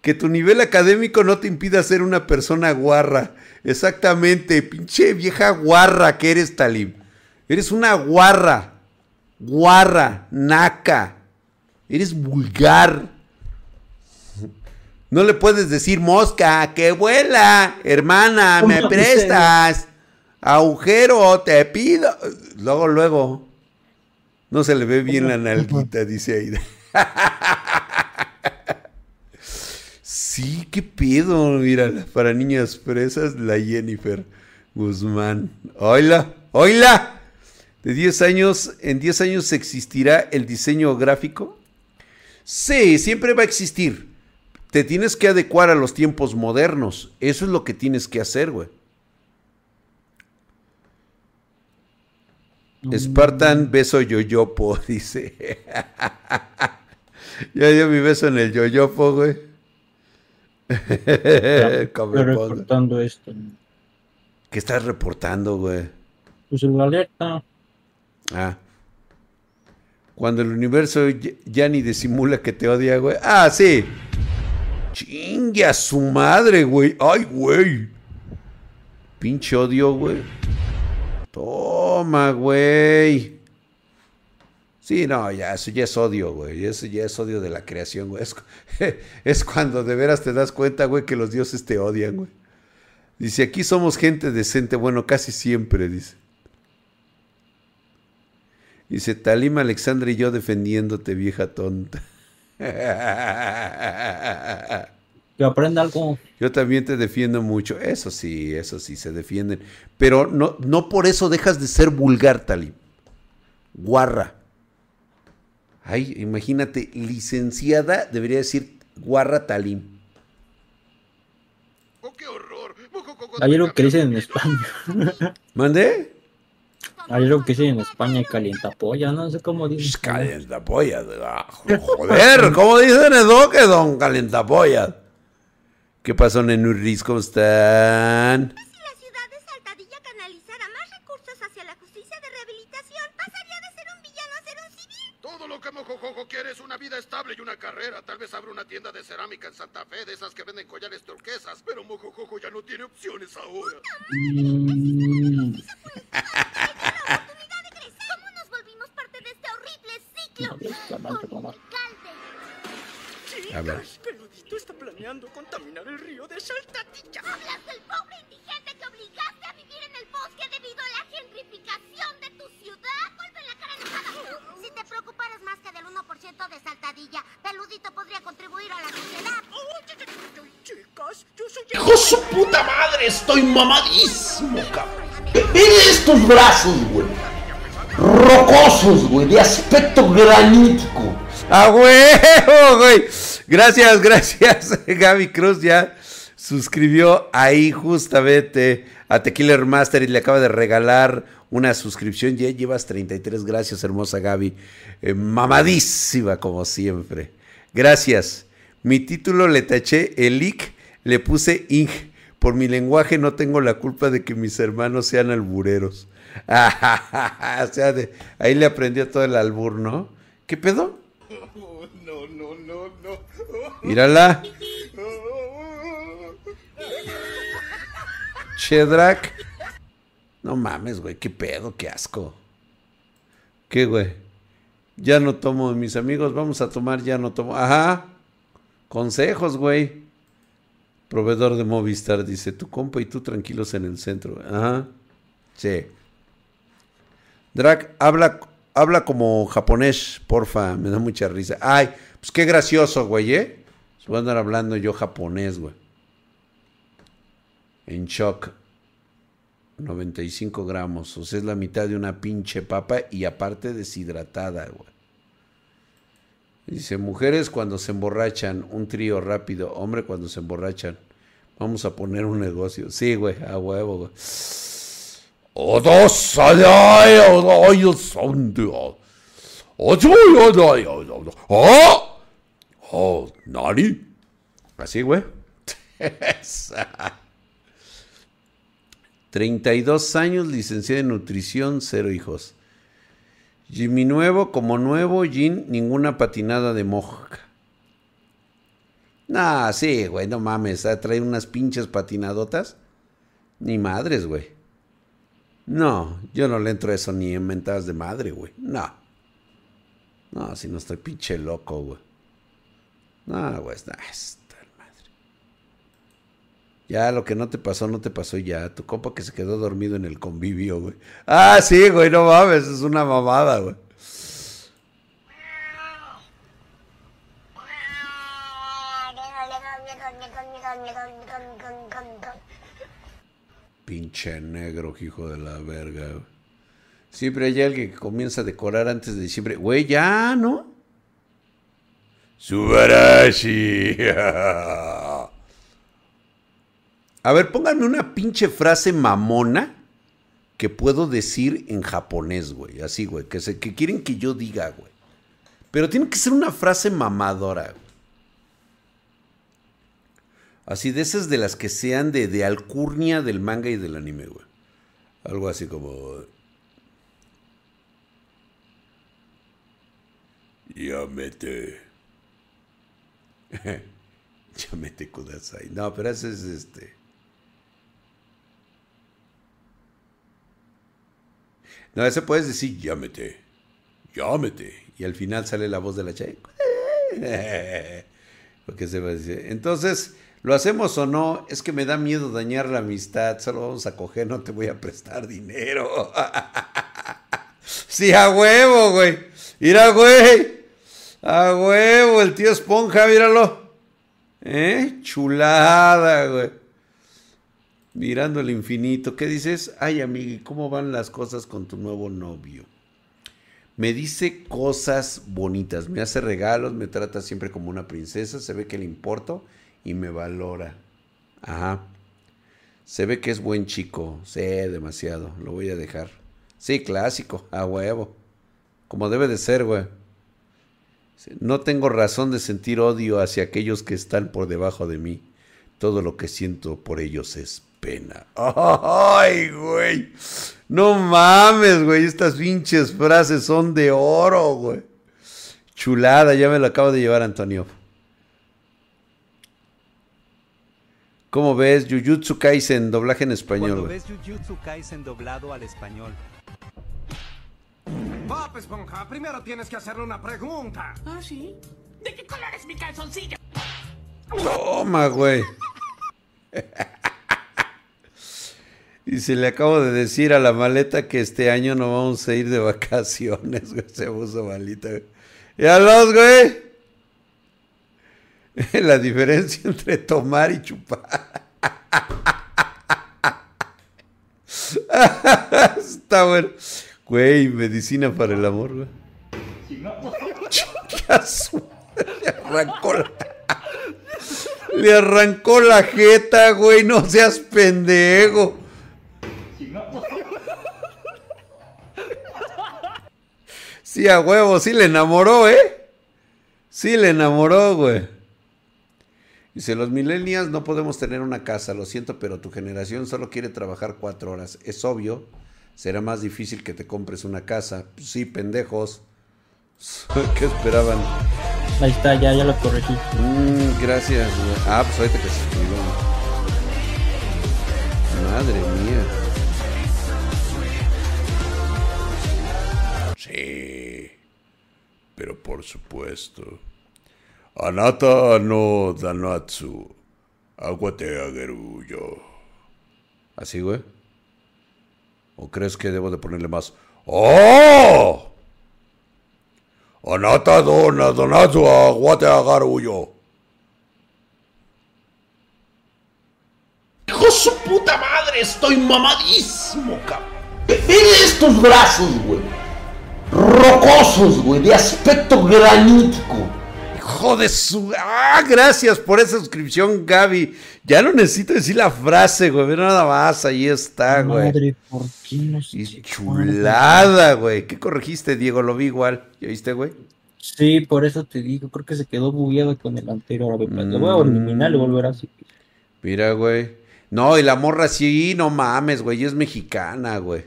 Que tu nivel académico no te impida ser una persona guarra. Exactamente, pinche vieja guarra que eres, Talib. Eres una guarra. Guarra, naca. Eres vulgar. No le puedes decir mosca, que vuela, hermana, me ¿Cómo prestas. Agujero, te pido. Luego, luego. No se le ve bien la nalguita, dice Aida. Sí, qué pedo, mira, para niñas fresas, la Jennifer Guzmán. Oila, oila. De 10 años, en 10 años existirá el diseño gráfico. Sí, siempre va a existir. Te tienes que adecuar a los tiempos modernos. Eso es lo que tienes que hacer, güey. Spartan, beso yoyopo, dice. ya dio mi beso en el yoyopo, güey. Pongo. reportando esto. ¿Qué estás reportando, güey? Pues la alerta. Ah. Cuando el universo ya- ni disimula que te odia, güey. Ah, sí. Chingue a su madre, güey. Ay, güey. Pinche odio, güey. Toma, güey. Sí, no, ya, eso ya es odio, güey. Eso ya es odio de la creación, güey. Es, cu- es cuando de veras te das cuenta, güey, que los dioses te odian, güey. Dice, aquí somos gente decente. Bueno, casi siempre, dice. Dice, Talim Alexandra y yo defendiéndote, vieja tonta. Que aprenda algo. Yo también te defiendo mucho. Eso sí, eso sí, se defienden. Pero no, no por eso dejas de ser vulgar, Talim. Guarra. Ay, imagínate, licenciada debería decir guarra Talim. Hay algo que dicen en España. ¿Mande? Hay algo que sí en España calienta polla, no sé cómo Pues, dicen. Calentapollas. ah, Joder, ¿cómo dicen eso que don Calentapollas? ¿Qué pasó, Nenurris? ¿Cómo están? Si la ciudad de Saltadilla canalizara más recursos hacia la justicia de rehabilitación, pasaría de ser un villano a ser un civil. Todo lo que Mojojojo quiere es una vida estable y una carrera. Tal vez abra una tienda de cerámica en Santa Fe, de esas que venden collares turquesas. Pero Mojojojo ya no tiene opciones ahora. Mm, oportunidad de crecer. ¿Cómo nos volvimos parte de este horrible ciclo? Con el alcalde. A ver. Planeando contaminar el río de Saltatilla. Hablas del pobre indigente que obligaste a vivir en el bosque debido a la gentrificación de tu ciudad. Vuelve la cara enojada. Si te preocuparas más que del 1% de Saltadilla, Peludito podría contribuir a la sociedad. Chicas, yo soy ¡Hijo de su puta madre! Estoy mamadísimo, cabrón. Ve estos brazos, güey. Rocosos, güey, de aspecto granítico. ¡A huevo, güey! Gracias, gracias. Gaby Cruz ya suscribió ahí justamente a Tequila Master y le acaba de regalar una suscripción. Ya llevas 33. Gracias, hermosa Gaby. Eh, mamadísima, como siempre. Gracias. Mi título le taché el ic, le puse ing. Por mi lenguaje no tengo la culpa de que mis hermanos sean albureros. o sea, de- ahí le aprendió todo el albur, ¿no? ¿Qué pedo? No, no, no, no. Mírala. Chedrak. No mames, güey, qué pedo, qué asco. ¿Qué, güey? Ya no tomo, mis amigos, vamos a tomar, ya no tomo. Ajá. Consejos, güey. Proveedor de Movistar dice, tu compa y tú tranquilos en el centro. Ajá. Sí. Drag, habla, habla como japonés, porfa, me da mucha risa. Ay, pues qué gracioso, güey, ¿eh? Voy a andar hablando yo japonés, güey. En shock. 95 gramos, o sea, es la mitad de una pinche papa y aparte deshidratada, güey. Dice, mujeres cuando se emborrachan, un trío rápido, hombre cuando se emborrachan. Vamos a poner un negocio. Sí, güey, a huevo, güey. Dios. Ocho, ay, ay, ay, ay, ¡Oh! ¿Nani? Así, güey. Esa. 32 años, licenciado en nutrición, cero hijos. Jimmy nuevo, como nuevo, Jin, ninguna patinada de moja. Nah, sí, güey, no mames. ¿ah? Trae unas pinches patinadotas. Ni madres, güey. No, yo no le entro a eso ni en mentadas de madre, güey. No. No, si no estoy pinche loco, güey. No, está, está el madre. Ya lo que no te pasó, no te pasó ya. Tu compa que se quedó dormido en el convivio, güey. Ah, sí, güey, no mames, es una mamada, güey. Pinche negro, hijo de la verga, güey. Siempre hay alguien que comienza a decorar antes de diciembre. Güey, ya, ¿no? Subarashi. A ver, pónganme una pinche frase mamona que puedo decir en japonés, güey. Así, güey. Que, se, que quieren que yo diga, güey. Pero tiene que ser una frase mamadora, güey. Así de esas de las que sean de, de alcurnia del manga y del anime, güey. Algo así como... Yamete. Yamete kudasai. No, pero ese es este... No, ese puedes decir llámete. Llámete. Y al final sale la voz de la chai. Porque se va a decir. Entonces, ¿lo hacemos o no? Es que me da miedo dañar la amistad. Solo vamos a coger, no te voy a prestar dinero. sí, a huevo, güey. Mira, güey. A huevo, el tío Esponja, míralo. ¿Eh? Chulada, güey. Mirando el infinito. ¿Qué dices? Ay, amigo, ¿cómo van las cosas con tu nuevo novio? Me dice cosas bonitas, me hace regalos, me trata siempre como una princesa, se ve que le importo y me valora. Ajá. Se ve que es buen chico, sé demasiado, lo voy a dejar. Sí, clásico, a huevo. Como debe de ser, güey. No tengo razón de sentir odio hacia aquellos que están por debajo de mí. Todo lo que siento por ellos es pena. ¡Ay, güey! No mames, güey. Estas pinches frases son de oro, güey. Chulada, ya me lo acabo de llevar, Antonio. ¿Cómo ves? Jujutsu Kaisen, doblaje en español, güey. ves Jujutsu Kaisen doblado al español. Bob Esponja, primero tienes que hacerle una pregunta. ¿Ah, sí? ¿De qué color es mi calzoncillo? Toma, güey. Y se le acabo de decir a la maleta que este año no vamos a ir de vacaciones, güey. Se puso malita, güey. Ya los, güey. La diferencia entre tomar y chupar. Está bueno. Güey, medicina para el amor, güey. Le arrancó la... Le arrancó la jeta, güey. No seas pendejo. Sí, a huevo, sí le enamoró, ¿eh? Sí le enamoró, güey. Dice, los millennials no podemos tener una casa, lo siento, pero tu generación solo quiere trabajar cuatro horas. Es obvio, será más difícil que te compres una casa. Pues sí, pendejos. ¿Qué esperaban? Ahí está, ya, ya lo corregí. Mm, gracias. Ah, pues ahorita que se escribió. Madre mía. Sí. Pero por supuesto. Anata no danatsu. Aguate ageruyo. ¿Así, güey? ¿O crees que debo de ponerle más? ¡Oh! Anata dona donatsu aguate ageruyo. ¡Hijo de su puta madre! ¡Estoy mamadísimo, cabrón! Ve estos brazos, güey. Rocosos, güey, de aspecto granítico. Hijo de su. ¡Ah! Gracias por esa suscripción, Gaby. Ya no necesito decir la frase, güey. Ve nada más. Ahí está, güey. Madre, ¿por qué no? Y chulada, güey. ¿Qué corregiste, Diego? Lo vi igual. ¿Ya viste, güey? Sí, por eso te digo, creo que se quedó bugueado con el anterior. A Lo voy a Mm. eliminar y volver así. Mira, güey. No, y la morra sí, no mames, güey. Es mexicana, güey.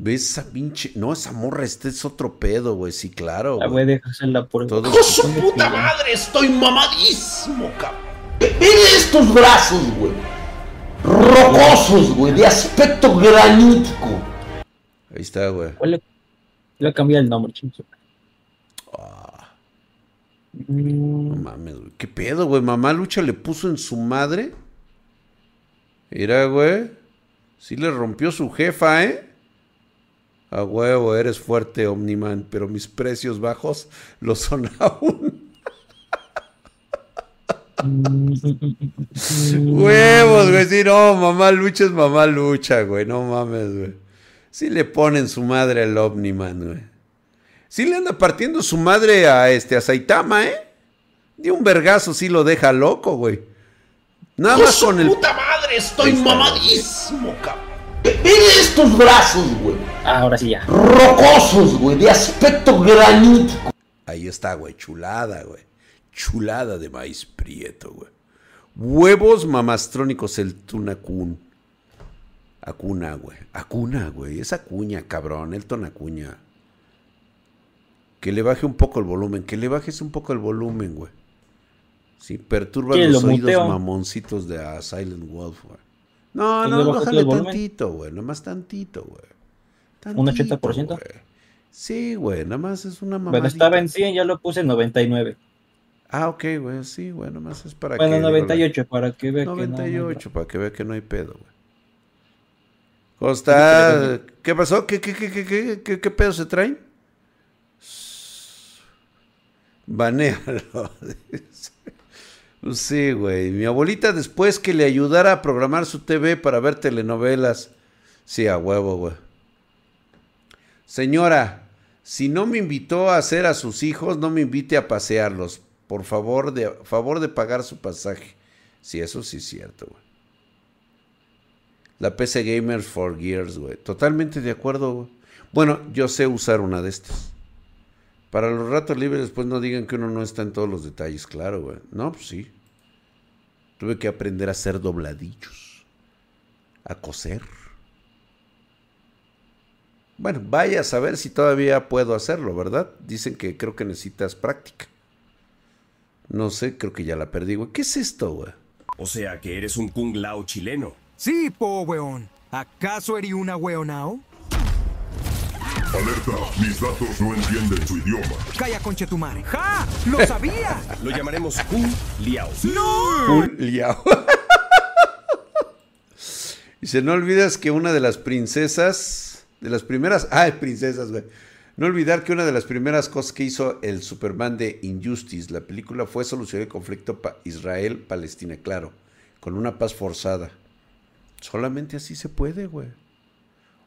¿Ves esa pinche? No, esa morra, este es otro pedo, güey. Sí, claro. La voy a dejar hacer la prueba. Todo- ¡Hijo de su puta madre! ¡Estoy mamadísimo, cabrón! Ve estos brazos, güey. Rocosos, güey, de aspecto granítico. Ahí está, güey. ¿Cuál le, le cambié el nombre, chincho? No mames, güey. ¿Qué pedo, güey? Mamá Lucha le puso en su madre. Mira, güey. Sí le rompió su jefa, ¿eh? A huevo, eres fuerte, Omniman, pero mis precios bajos lo son aún. Huevos, güey. Sí, no, mamá lucha es mamá lucha, güey. No mames, güey. Sí le ponen su madre al Omniman, güey. Sí le anda partiendo su madre a este a Saitama, ¿eh? De un vergazo sí lo deja loco, güey. Nada ¡Hijo de más con el. puta madre! ¡Estoy mamadísimo, cabrón! Ve estos brazos, güey. Ah, ahora sí ya. Rocosos, güey, de aspecto granítico. Ahí está, güey. Chulada, güey. Chulada de maíz prieto, güey. Huevos mamastrónicos el tunacún. Acuna, güey. Acuna, güey. Es acuña, cabrón. Elton Acuña. Que le baje un poco el volumen. Que le bajes un poco el volumen, güey. Sí, perturba ¿Qué, los lo oídos muteo? mamoncitos de a Silent Wolf, güey. No, ¿Y no, bajas bájale tantito, güey. Nomás tantito, güey. ¿Un Tantito, 80%? güey. Sí, güey. Nada más es una mamá. Bueno, estaba en 100, ya lo puse en 99. Ah, ok, güey, sí, güey, nomás es para Bueno, que... 98, para que vea que no- 98, para que vea que no hay pedo, güey. ¿Cómo está? ¿Qué pasó? ¿Qué, qué, qué, qué, qué, qué, pedo se traen? Banéalo. Pues Sí, güey. Mi abuelita después que le ayudara a programar su TV para ver telenovelas. Sí, a huevo, güey. Señora, si no me invitó a hacer a sus hijos, no me invite a pasearlos. Por favor de, favor de pagar su pasaje. Sí, eso sí es cierto, güey. La PC Gamer for Gears, güey. Totalmente de acuerdo, güey. Bueno, yo sé usar una de estas. Para los ratos libres, después no digan que uno no está en todos los detalles, claro, güey. No, pues sí. Tuve que aprender a hacer dobladillos. A coser. Bueno, vaya a saber si todavía puedo hacerlo, ¿verdad? Dicen que creo que necesitas práctica. No sé, creo que ya la perdí, güey. ¿Qué es esto, güey? O sea que eres un kung lao chileno. Sí, po, weón. ¿Acaso eres una weonao? Alerta, mis datos no entienden su idioma. Calla, conchetumare. ¡Ja! ¡Lo sabía! Lo llamaremos Kung Liao. ¡No! Un liao. Dice, no olvides que una de las princesas, de las primeras, ah, princesas, güey. No olvidar que una de las primeras cosas que hizo el Superman de Injustice, la película, fue solucionar el conflicto pa- Israel-Palestina, claro, con una paz forzada. Solamente así se puede, güey.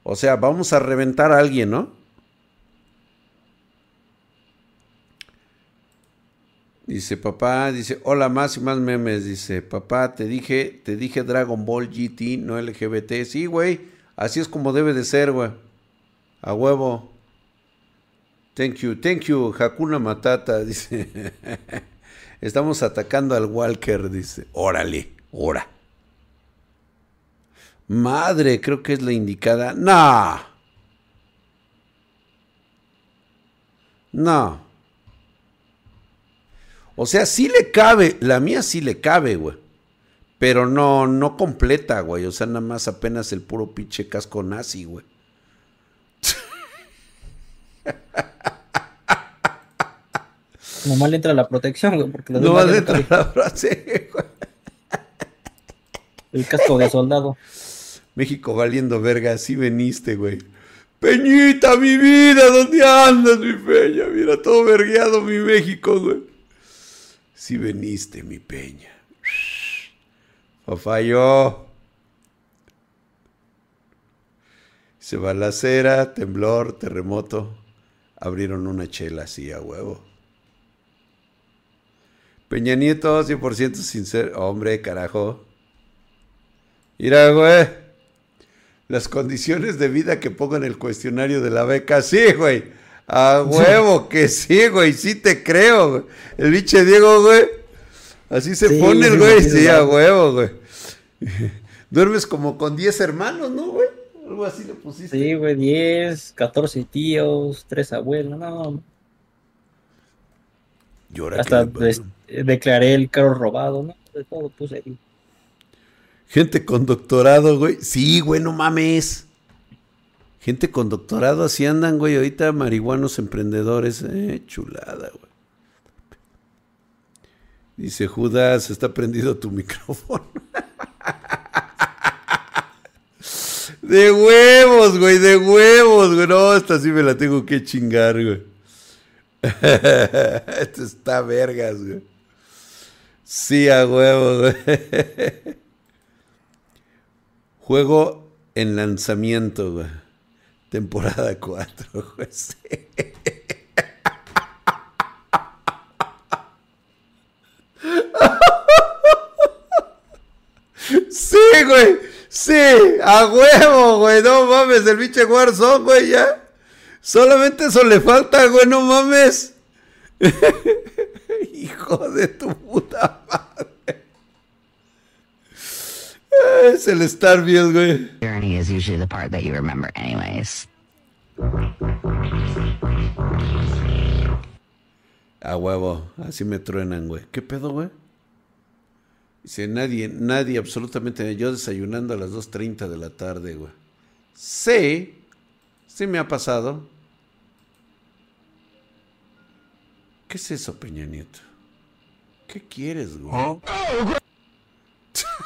O sea, vamos a reventar a alguien, ¿no? Dice, papá, dice, hola, más y más memes. Dice, papá, te dije, te dije Dragon Ball GT, no LGBT. Sí, güey, así es como debe de ser, güey. A huevo. Thank you, thank you, Hakuna Matata, dice. Estamos atacando al Walker, dice. Órale, ora. Madre, creo que es la indicada. No. No. O sea, sí le cabe, la mía sí le cabe, güey. Pero no, no completa, güey. O sea, nada más apenas el puro pinche casco nazi, güey. Nomás le entra la protección, güey, porque cabe. la frase, güey. El casco de soldado. México valiendo verga, así veniste, güey. Peñita, mi vida, ¿dónde andas, mi peña? Mira, todo vergueado mi México, güey. Sí veniste, mi peña. Falló. Se balacera, temblor, terremoto. Abrieron una chela así a huevo. Peña Nieto, 100% sincero. Hombre, carajo. Mira, güey. Las condiciones de vida que pongo en el cuestionario de la beca. Sí, güey. A huevo que sí, güey. Sí te creo, güey. El biche Diego, güey. Así se Sí, pone el güey. sí, a huevo, güey. Duermes como con 10 hermanos, ¿no, güey? Algo así le pusiste. Sí, güey, 10, 14 tíos, 3 abuelos, no. Llora Hasta que des- declaré el carro robado, ¿no? De todo puse ahí. Gente con doctorado, güey. Sí, güey, no mames. Gente con doctorado así andan, güey. Ahorita marihuanos emprendedores. Eh, chulada, güey. Dice Judas, está prendido tu micrófono. de huevos, güey, de huevos, güey. No, esta sí me la tengo que chingar, güey. Esto está vergas, güey. Sí, a huevo, güey. Juego en lanzamiento, güey. Temporada 4, güey. Sí. Sí, güey. Sí, a huevo, güey. No mames, el pinche Warzone, güey, ya. Solamente eso le falta, güey, no mames. Hijo de tu puta madre. Es el Starfield, güey. Journey is usually the part that you remember, anyways. A huevo, así me truenan, güey. ¿Qué pedo, güey? Dice, nadie, nadie, absolutamente. Yo desayunando a las 2.30 de la tarde, güey. Sí, sí me ha pasado. ¿Qué es eso, Peña Nieto? ¿Qué quieres, güey?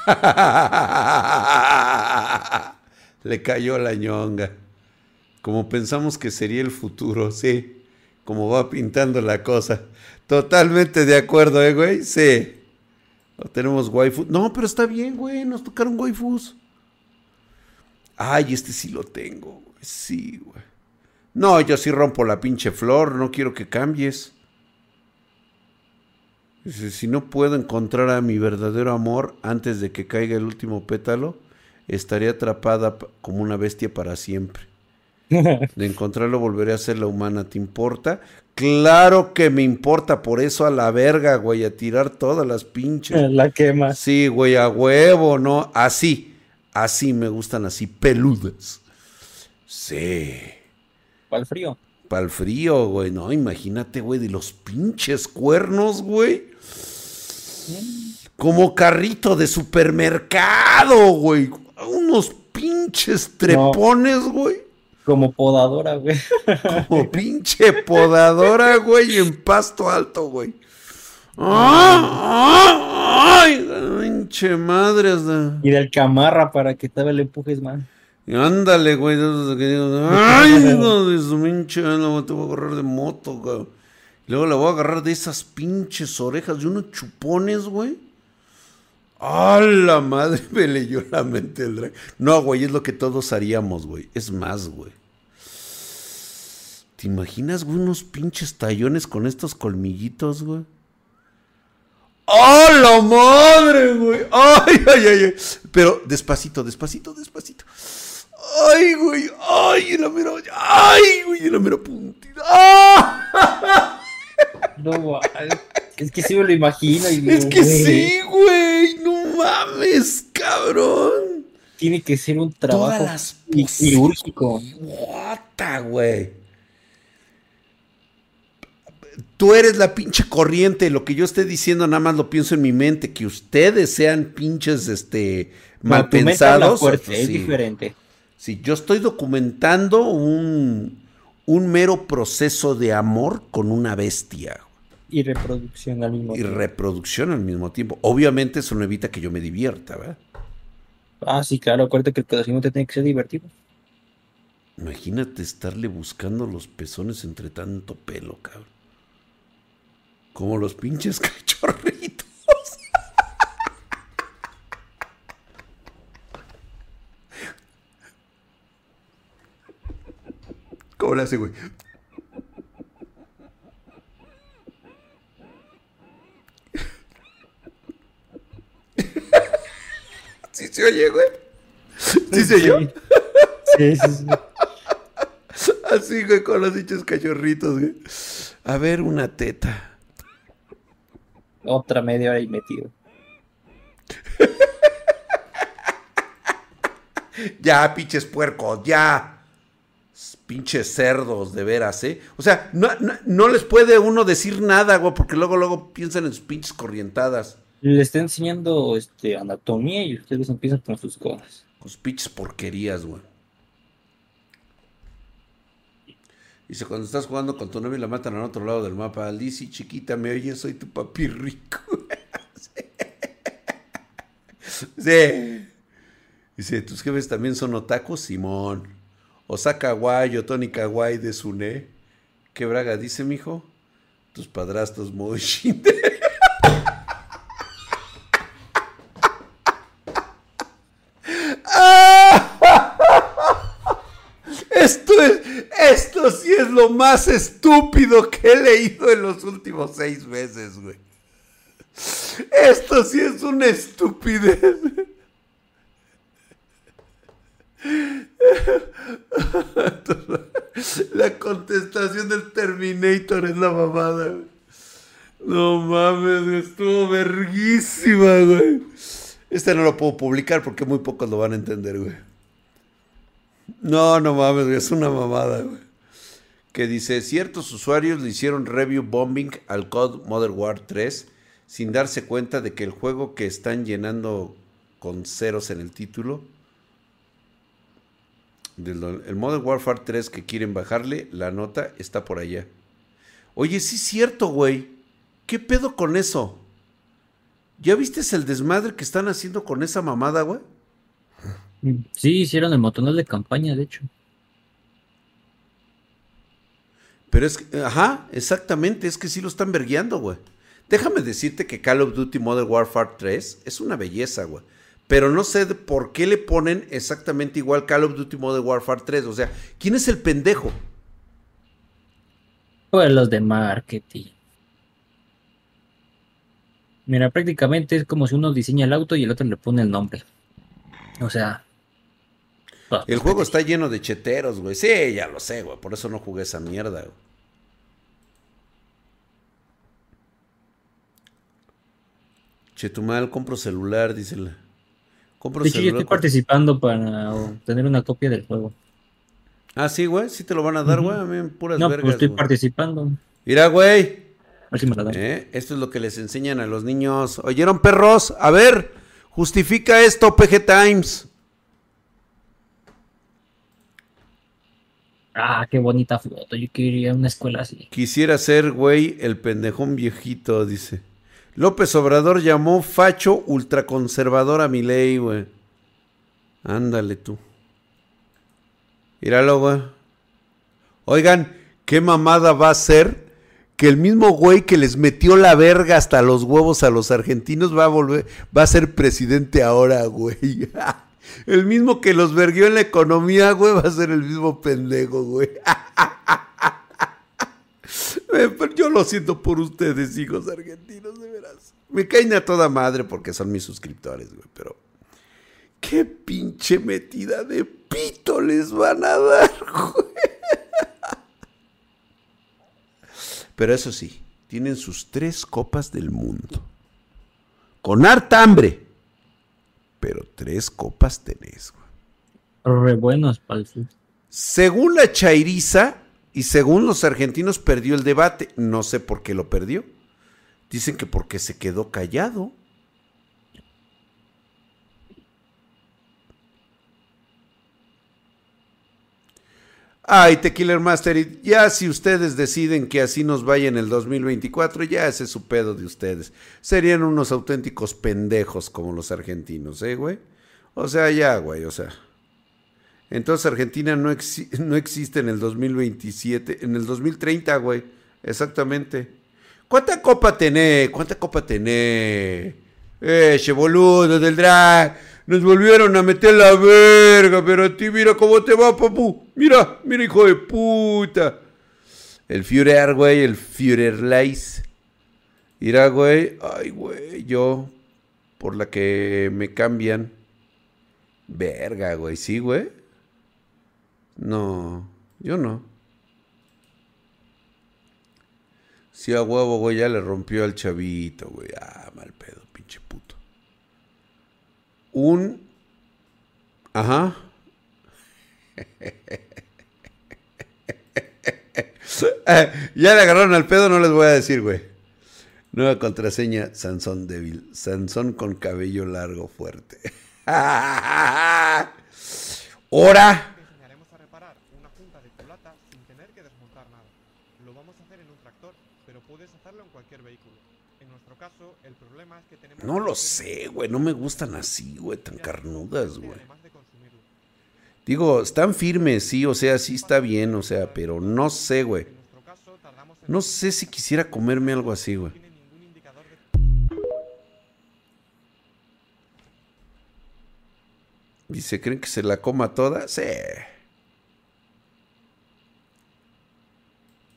Le cayó la ñonga. Como pensamos que sería el futuro, sí. Como va pintando la cosa. Totalmente de acuerdo, ¿eh, güey? Sí. No tenemos waifu. No, pero está bien, güey. Nos tocaron waifus. Ay, este sí lo tengo. Sí, güey. No, yo sí rompo la pinche flor. No quiero que cambies. Dice, si no puedo encontrar a mi verdadero amor antes de que caiga el último pétalo, estaría atrapada como una bestia para siempre. De encontrarlo volveré a ser la humana, ¿te importa? Claro que me importa, por eso a la verga, güey, a tirar todas las pinches. La quema. Sí, güey, a huevo, ¿no? Así, así me gustan, así, peludas. Sí. El frío. Para el frío, güey, no, imagínate, güey, de los pinches cuernos, güey. Como carrito de supermercado, güey. Unos pinches trepones, güey. Como podadora, güey. Como pinche podadora, güey, en pasto alto, güey. ¡Ah! ¡Ay! Pinche madre. hasta- Y del camarra para que todavía le empujes Ándale, güey. de esos que digo, Ay, hijo de su pinche. No, te voy a agarrar de moto, güey. Y luego le voy a agarrar de esas pinches orejas de unos chupones, güey. ¡A la madre! Me leyó la mente el drag. No, güey, es lo que todos haríamos, güey. Es más, güey. ¿Te imaginas, güey, unos pinches tallones con estos colmillitos, güey? ¡A la madre, güey! ¡Ay, ay, ay! ay! Pero despacito, despacito, despacito. ¡Ay, güey! ¡Ay, en la mera! ¡Ay, güey! En la mera puntita. ¡Ah! No. Es que sí me lo imagino. Y Es que güey, sí, güey. No mames, cabrón. Tiene que ser un trabajo Todas las qui- quirúrgico. Guata, güey. Tú eres la pinche corriente. Lo que yo esté diciendo, nada más lo pienso en mi mente. Que ustedes sean pinches, este, mal pensados. es sí. diferente. Sí, yo estoy documentando un, un mero proceso de amor con una bestia Y reproducción al mismo y tiempo. reproducción al mismo tiempo. Obviamente eso no evita que yo me divierta, ¿verdad? Ah, sí, claro. Acuérdate que el conocimiento tiene que ser divertido. Imagínate estarle buscando los pezones entre tanto pelo, cabrón. Como los pinches cachorritos. ¿Cómo le hace, güey? ¿Sí se oye, güey? ¿Sí se oye? Sí, sí, sí. Así, güey, con los dichos cachorritos, güey. A ver, una teta. Otra media hora y metido. Ya, pinches puercos, ya. Pinches cerdos, de veras, ¿eh? O sea, no, no, no les puede uno decir nada, güey, porque luego, luego piensan en sus pinches corrientadas. Le está enseñando este, anatomía y ustedes empiezan con sus cosas. Con sus pinches porquerías, güey. Dice, cuando estás jugando con tu novia y la matan al otro lado del mapa, Lizzy, chiquita, me oyes, soy tu papi rico. sí. Dice, ¿tus jefes también son otakus? Simón. Osaka o Tony Kawaii de Sune. ¿Qué braga dice, mijo? Tus padrastros muy. Esto es, esto sí es lo más estúpido que he leído en los últimos seis meses, güey. Esto sí es una estupidez. La contestación del Terminator es la mamada. No mames, estuvo verguísima, güey. Este no lo puedo publicar porque muy pocos lo van a entender, güey. No, no mames, güey, es una mamada, güey. Que dice, ciertos usuarios le hicieron review bombing al COD Modern War 3 sin darse cuenta de que el juego que están llenando con ceros en el título, del, el Modern Warfare 3 que quieren bajarle, la nota está por allá. Oye, sí es cierto, güey. ¿Qué pedo con eso? ¿Ya viste el desmadre que están haciendo con esa mamada, güey? Sí, hicieron el motonel de campaña, de hecho. Pero es que, ajá, exactamente, es que sí lo están vergueando, güey. Déjame decirte que Call of Duty Modern Warfare 3 es una belleza, güey. Pero no sé por qué le ponen exactamente igual Call of Duty Modern Warfare 3. O sea, ¿quién es el pendejo? Pues los de marketing. Mira, prácticamente es como si uno diseña el auto y el otro le pone el nombre. O sea, El juego está lleno de cheteros, güey. Sí, ya lo sé, güey. Por eso no jugué esa mierda, güey. Chetumal, compro celular, dice la. Compro De hecho, yo estoy participando para obtener una copia del juego. Ah, sí, güey. Sí te lo van a dar, güey. A mí, puras No, vergas. pues estoy güey. participando. Mira, güey. A ver si me la dan. ¿Eh? Esto es lo que les enseñan a los niños. ¿Oyeron, perros? A ver, justifica esto, PG Times. Ah, qué bonita foto. Yo quería una escuela así. Quisiera ser, güey, el pendejón viejito, dice. López Obrador llamó facho ultraconservador a Milei, güey. Ándale tú. Míralo, güey. Oigan, ¿qué mamada va a ser que el mismo güey que les metió la verga hasta los huevos a los argentinos va a volver, va a ser presidente ahora, güey? El mismo que los verguió en la economía, güey, va a ser el mismo pendejo, güey. Eh, pero Yo lo siento por ustedes, hijos argentinos, de veras. Me caen a toda madre porque son mis suscriptores, güey, pero... ¿Qué pinche metida de pito les van a dar, güey? Pero eso sí, tienen sus tres copas del mundo. Con harta hambre. Pero tres copas tenés, güey. Re el fútbol. Según la Chairiza y según los argentinos perdió el debate. No sé por qué lo perdió. Dicen que porque se quedó callado. Ay, Tequila Master, ya si ustedes deciden que así nos vaya en el 2024, ya ese es su pedo de ustedes. Serían unos auténticos pendejos como los argentinos, ¿eh, güey? O sea, ya, güey, o sea. Entonces Argentina no, no existe en el 2027, en el 2030, güey. Exactamente. ¿Cuánta copa tenés? ¿Cuánta copa tenés? Eh, che boludo del drag. Nos volvieron a meter la verga, pero a ti mira cómo te va, papu. Mira, mira, hijo de puta. El Führer, güey, el Führerleis. Mira, güey. Ay, güey, yo. Por la que me cambian. Verga, güey, sí, güey. No, yo no. Sí, a huevo, güey, ya le rompió al chavito, güey. Ah, mal pedo, pinche puto. Un... Ajá. Ya le agarraron al pedo, no les voy a decir, güey. Nueva contraseña, Sansón débil. Sansón con cabello largo fuerte. ¡Hora! enseñaremos a reparar una junta de culata sin tener que desmontar nada. Lo vamos a hacer en un tractor, pero puedes hacerlo en cualquier vehículo. En nuestro caso, el problema es que tenemos... No lo sé, güey. No me gustan así, güey. Tan carnudas, güey. Digo, están firmes, sí. O sea, sí está bien, o sea, pero no sé, güey. No sé si quisiera comerme algo así, güey. Dice, ¿creen que se la coma toda? Sí.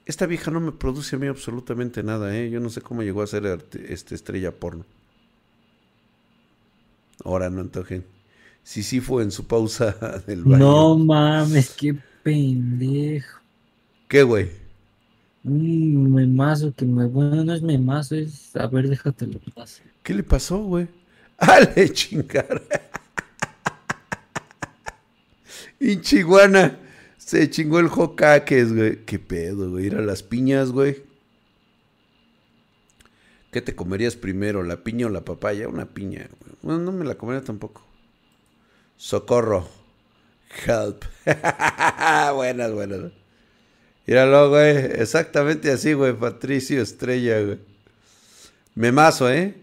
Esta vieja no me produce a mí absolutamente nada, ¿eh? Yo no sé cómo llegó a ser arte- este estrella porno. Ahora no antojen. Sí, sí fue en su pausa del baño. No mames, qué pendejo. ¿Qué, güey? Un memazo que me. Bueno, no es memazo, es. A ver, déjate lo paso. ¿Qué le pasó, güey? ¡Ah, le chingar! y Chihuana se chingó el jocaques, güey. ¿Qué pedo, güey? Ir a las piñas, güey. ¿Qué te comerías primero, la piña o la papaya? Una piña, güey. No me la comería tampoco. Socorro. Help. buenas, buenas. Míralo, güey. Exactamente así, güey. Patricio Estrella, güey. Memazo, ¿eh?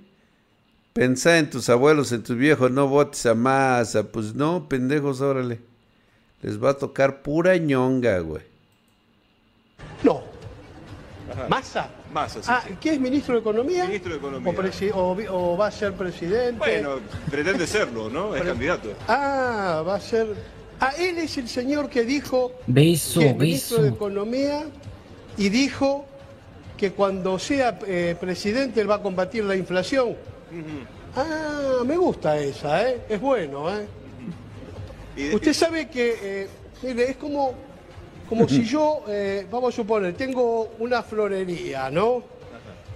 Pensá en tus abuelos, en tus viejos, no votes a masa. Pues no, pendejos, órale. Les va a tocar pura ñonga, güey. No. ¿Massa? Massa, sí, Ah, sí. ¿qué es ministro de Economía? Ministro de Economía. O, va a ser presidente? Bueno, pretende serlo, ¿no? Es candidato. Ah, va a ser... Ah, él es el señor que dijo... Beso, que es ministro de. Economía y dijo que cuando sea eh, presidente él va a combatir la inflación. Ah, me gusta esa, ¿eh? Es bueno, ¿eh? Usted sabe que, eh, mire, es como, como si yo, eh, vamos a suponer, tengo una florería, ¿no?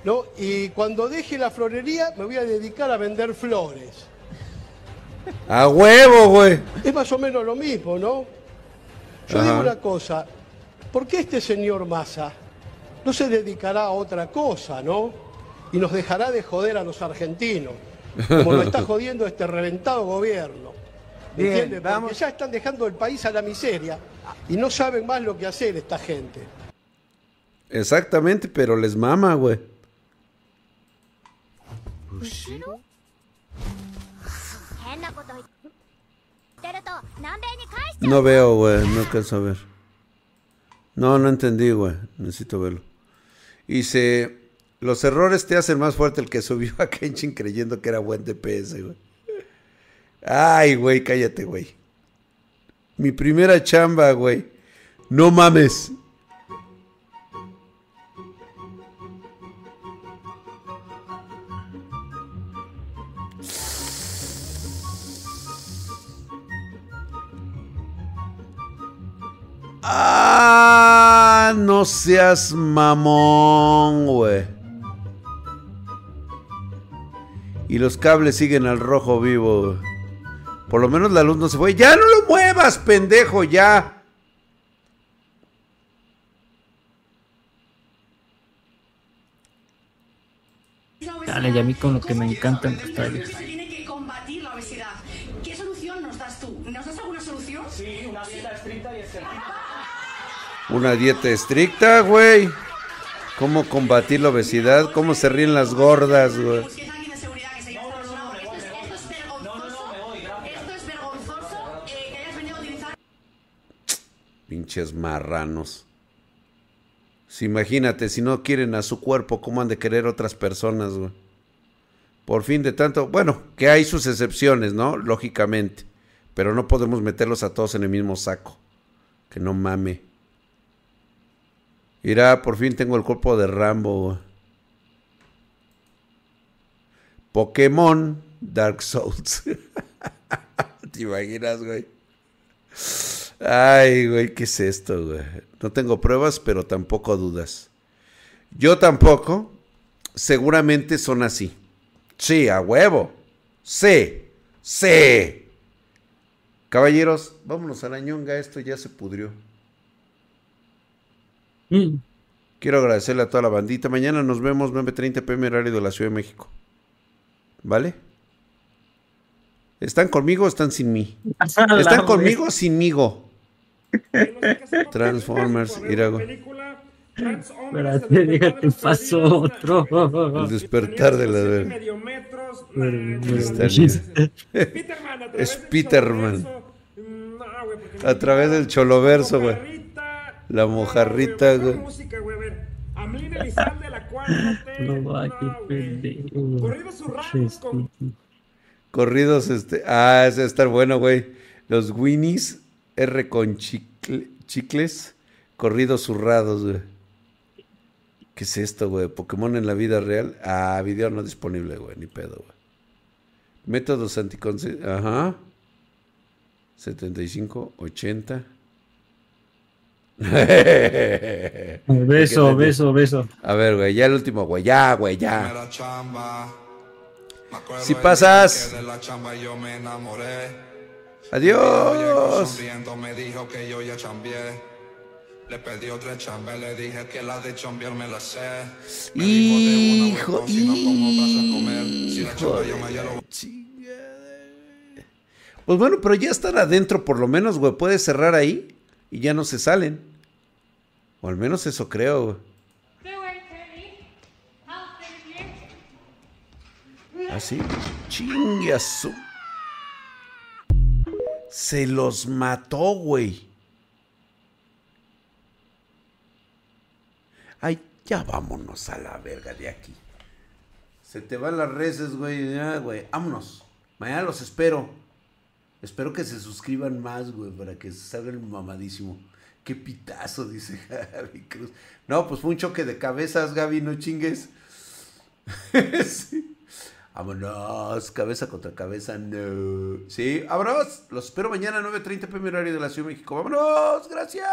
¿no? Y cuando deje la florería me voy a dedicar a vender flores. A huevo, güey. Es más o menos lo mismo, ¿no? Yo Ajá. digo una cosa, ¿por qué este señor Massa no se dedicará a otra cosa, ¿no? Y nos dejará de joder a los argentinos, como lo está jodiendo este reventado gobierno. ¿Me Bien, entiende? Porque vamos. ya están dejando el país a la miseria y no saben más lo que hacer esta gente. Exactamente, pero les mama, güey. No veo, güey. No alcanzo a ver. No, no entendí, güey. Necesito verlo. Dice, los errores te hacen más fuerte el que subió a Kenshin creyendo que era buen DPS, güey. Ay, güey, cállate, güey. Mi primera chamba, güey. No mames. Ah, no seas mamón, güey. Y los cables siguen al rojo vivo. Por lo menos la luz no se fue. Ya no lo muevas, pendejo, ya. Dale, y a mí con lo que me encantan los trailers. tiene que combatir la obesidad. ¿Qué solución nos das tú? ¿Nos das alguna solución? Sí, una dieta estricta y Una dieta estricta, güey. ¿Cómo combatir la obesidad? ¿Cómo se ríen las gordas, güey? Pinches marranos. Imagínate, si no quieren a su cuerpo, ¿cómo han de querer otras personas, güey? Por fin de tanto, bueno, que hay sus excepciones, ¿no? Lógicamente. Pero no podemos meterlos a todos en el mismo saco. Que no mame. Mira, por fin tengo el cuerpo de Rambo. Pokémon Dark Souls. ¿Te imaginas, güey? Ay, güey, ¿qué es esto, güey? No tengo pruebas, pero tampoco dudas. Yo tampoco. Seguramente son así. Sí, a huevo. Sí. Sí. Caballeros, vámonos a la ñonga. Esto ya se pudrió. Quiero agradecerle a toda la bandita. Mañana nos vemos 9.30 pm horario de la Ciudad de México. ¿Vale? ¿Están conmigo o están sin mí? ¿Están conmigo o sinmigo? Transformers, Irago. Espérate, déjate paso otro. El despertar de la medio metros. Está bien. Es Peterman. A través del choloverso, güey. La mojarrita, güey. No va, Corridos, este. Ah, ese va a estar bueno, güey. Los Winnies R con chicle- chicles. Corridos zurrados, güey. ¿Qué es esto, güey? Pokémon en la vida real. Ah, video no disponible, güey. Ni pedo, güey. Métodos anticonceptivos. Ajá. 75, 80. Beso, beso, beso. A ver, güey, ya el último, güey. Ya, güey, ya. Si pasas. Adiós. Sonriendo me dijo que yo ya chambié. Le pedí otra chamba, le dije que la de chambear me la sé. Me Hijo, dijo de una, güey, ¿cómo vas a comer? Si la chamba yo lo Pues bueno, pero ya están adentro por lo menos, güey. Puedes cerrar ahí y ya no se salen. O al menos eso creo, güey. Así. Chingue a su- Se los mató, güey. Ay, ya vámonos a la verga de aquí. Se te van las reses, güey. Ya, güey. Vámonos. Mañana los espero. Espero que se suscriban más, güey, para que salga el mamadísimo. Qué pitazo, dice Gaby Cruz. No, pues fue un choque de cabezas, Gaby, no chingues. Sí. Vámonos, cabeza contra cabeza, no. Sí, vámonos. Los espero mañana 9.30 pm horario de la Ciudad de México. Vámonos, gracias.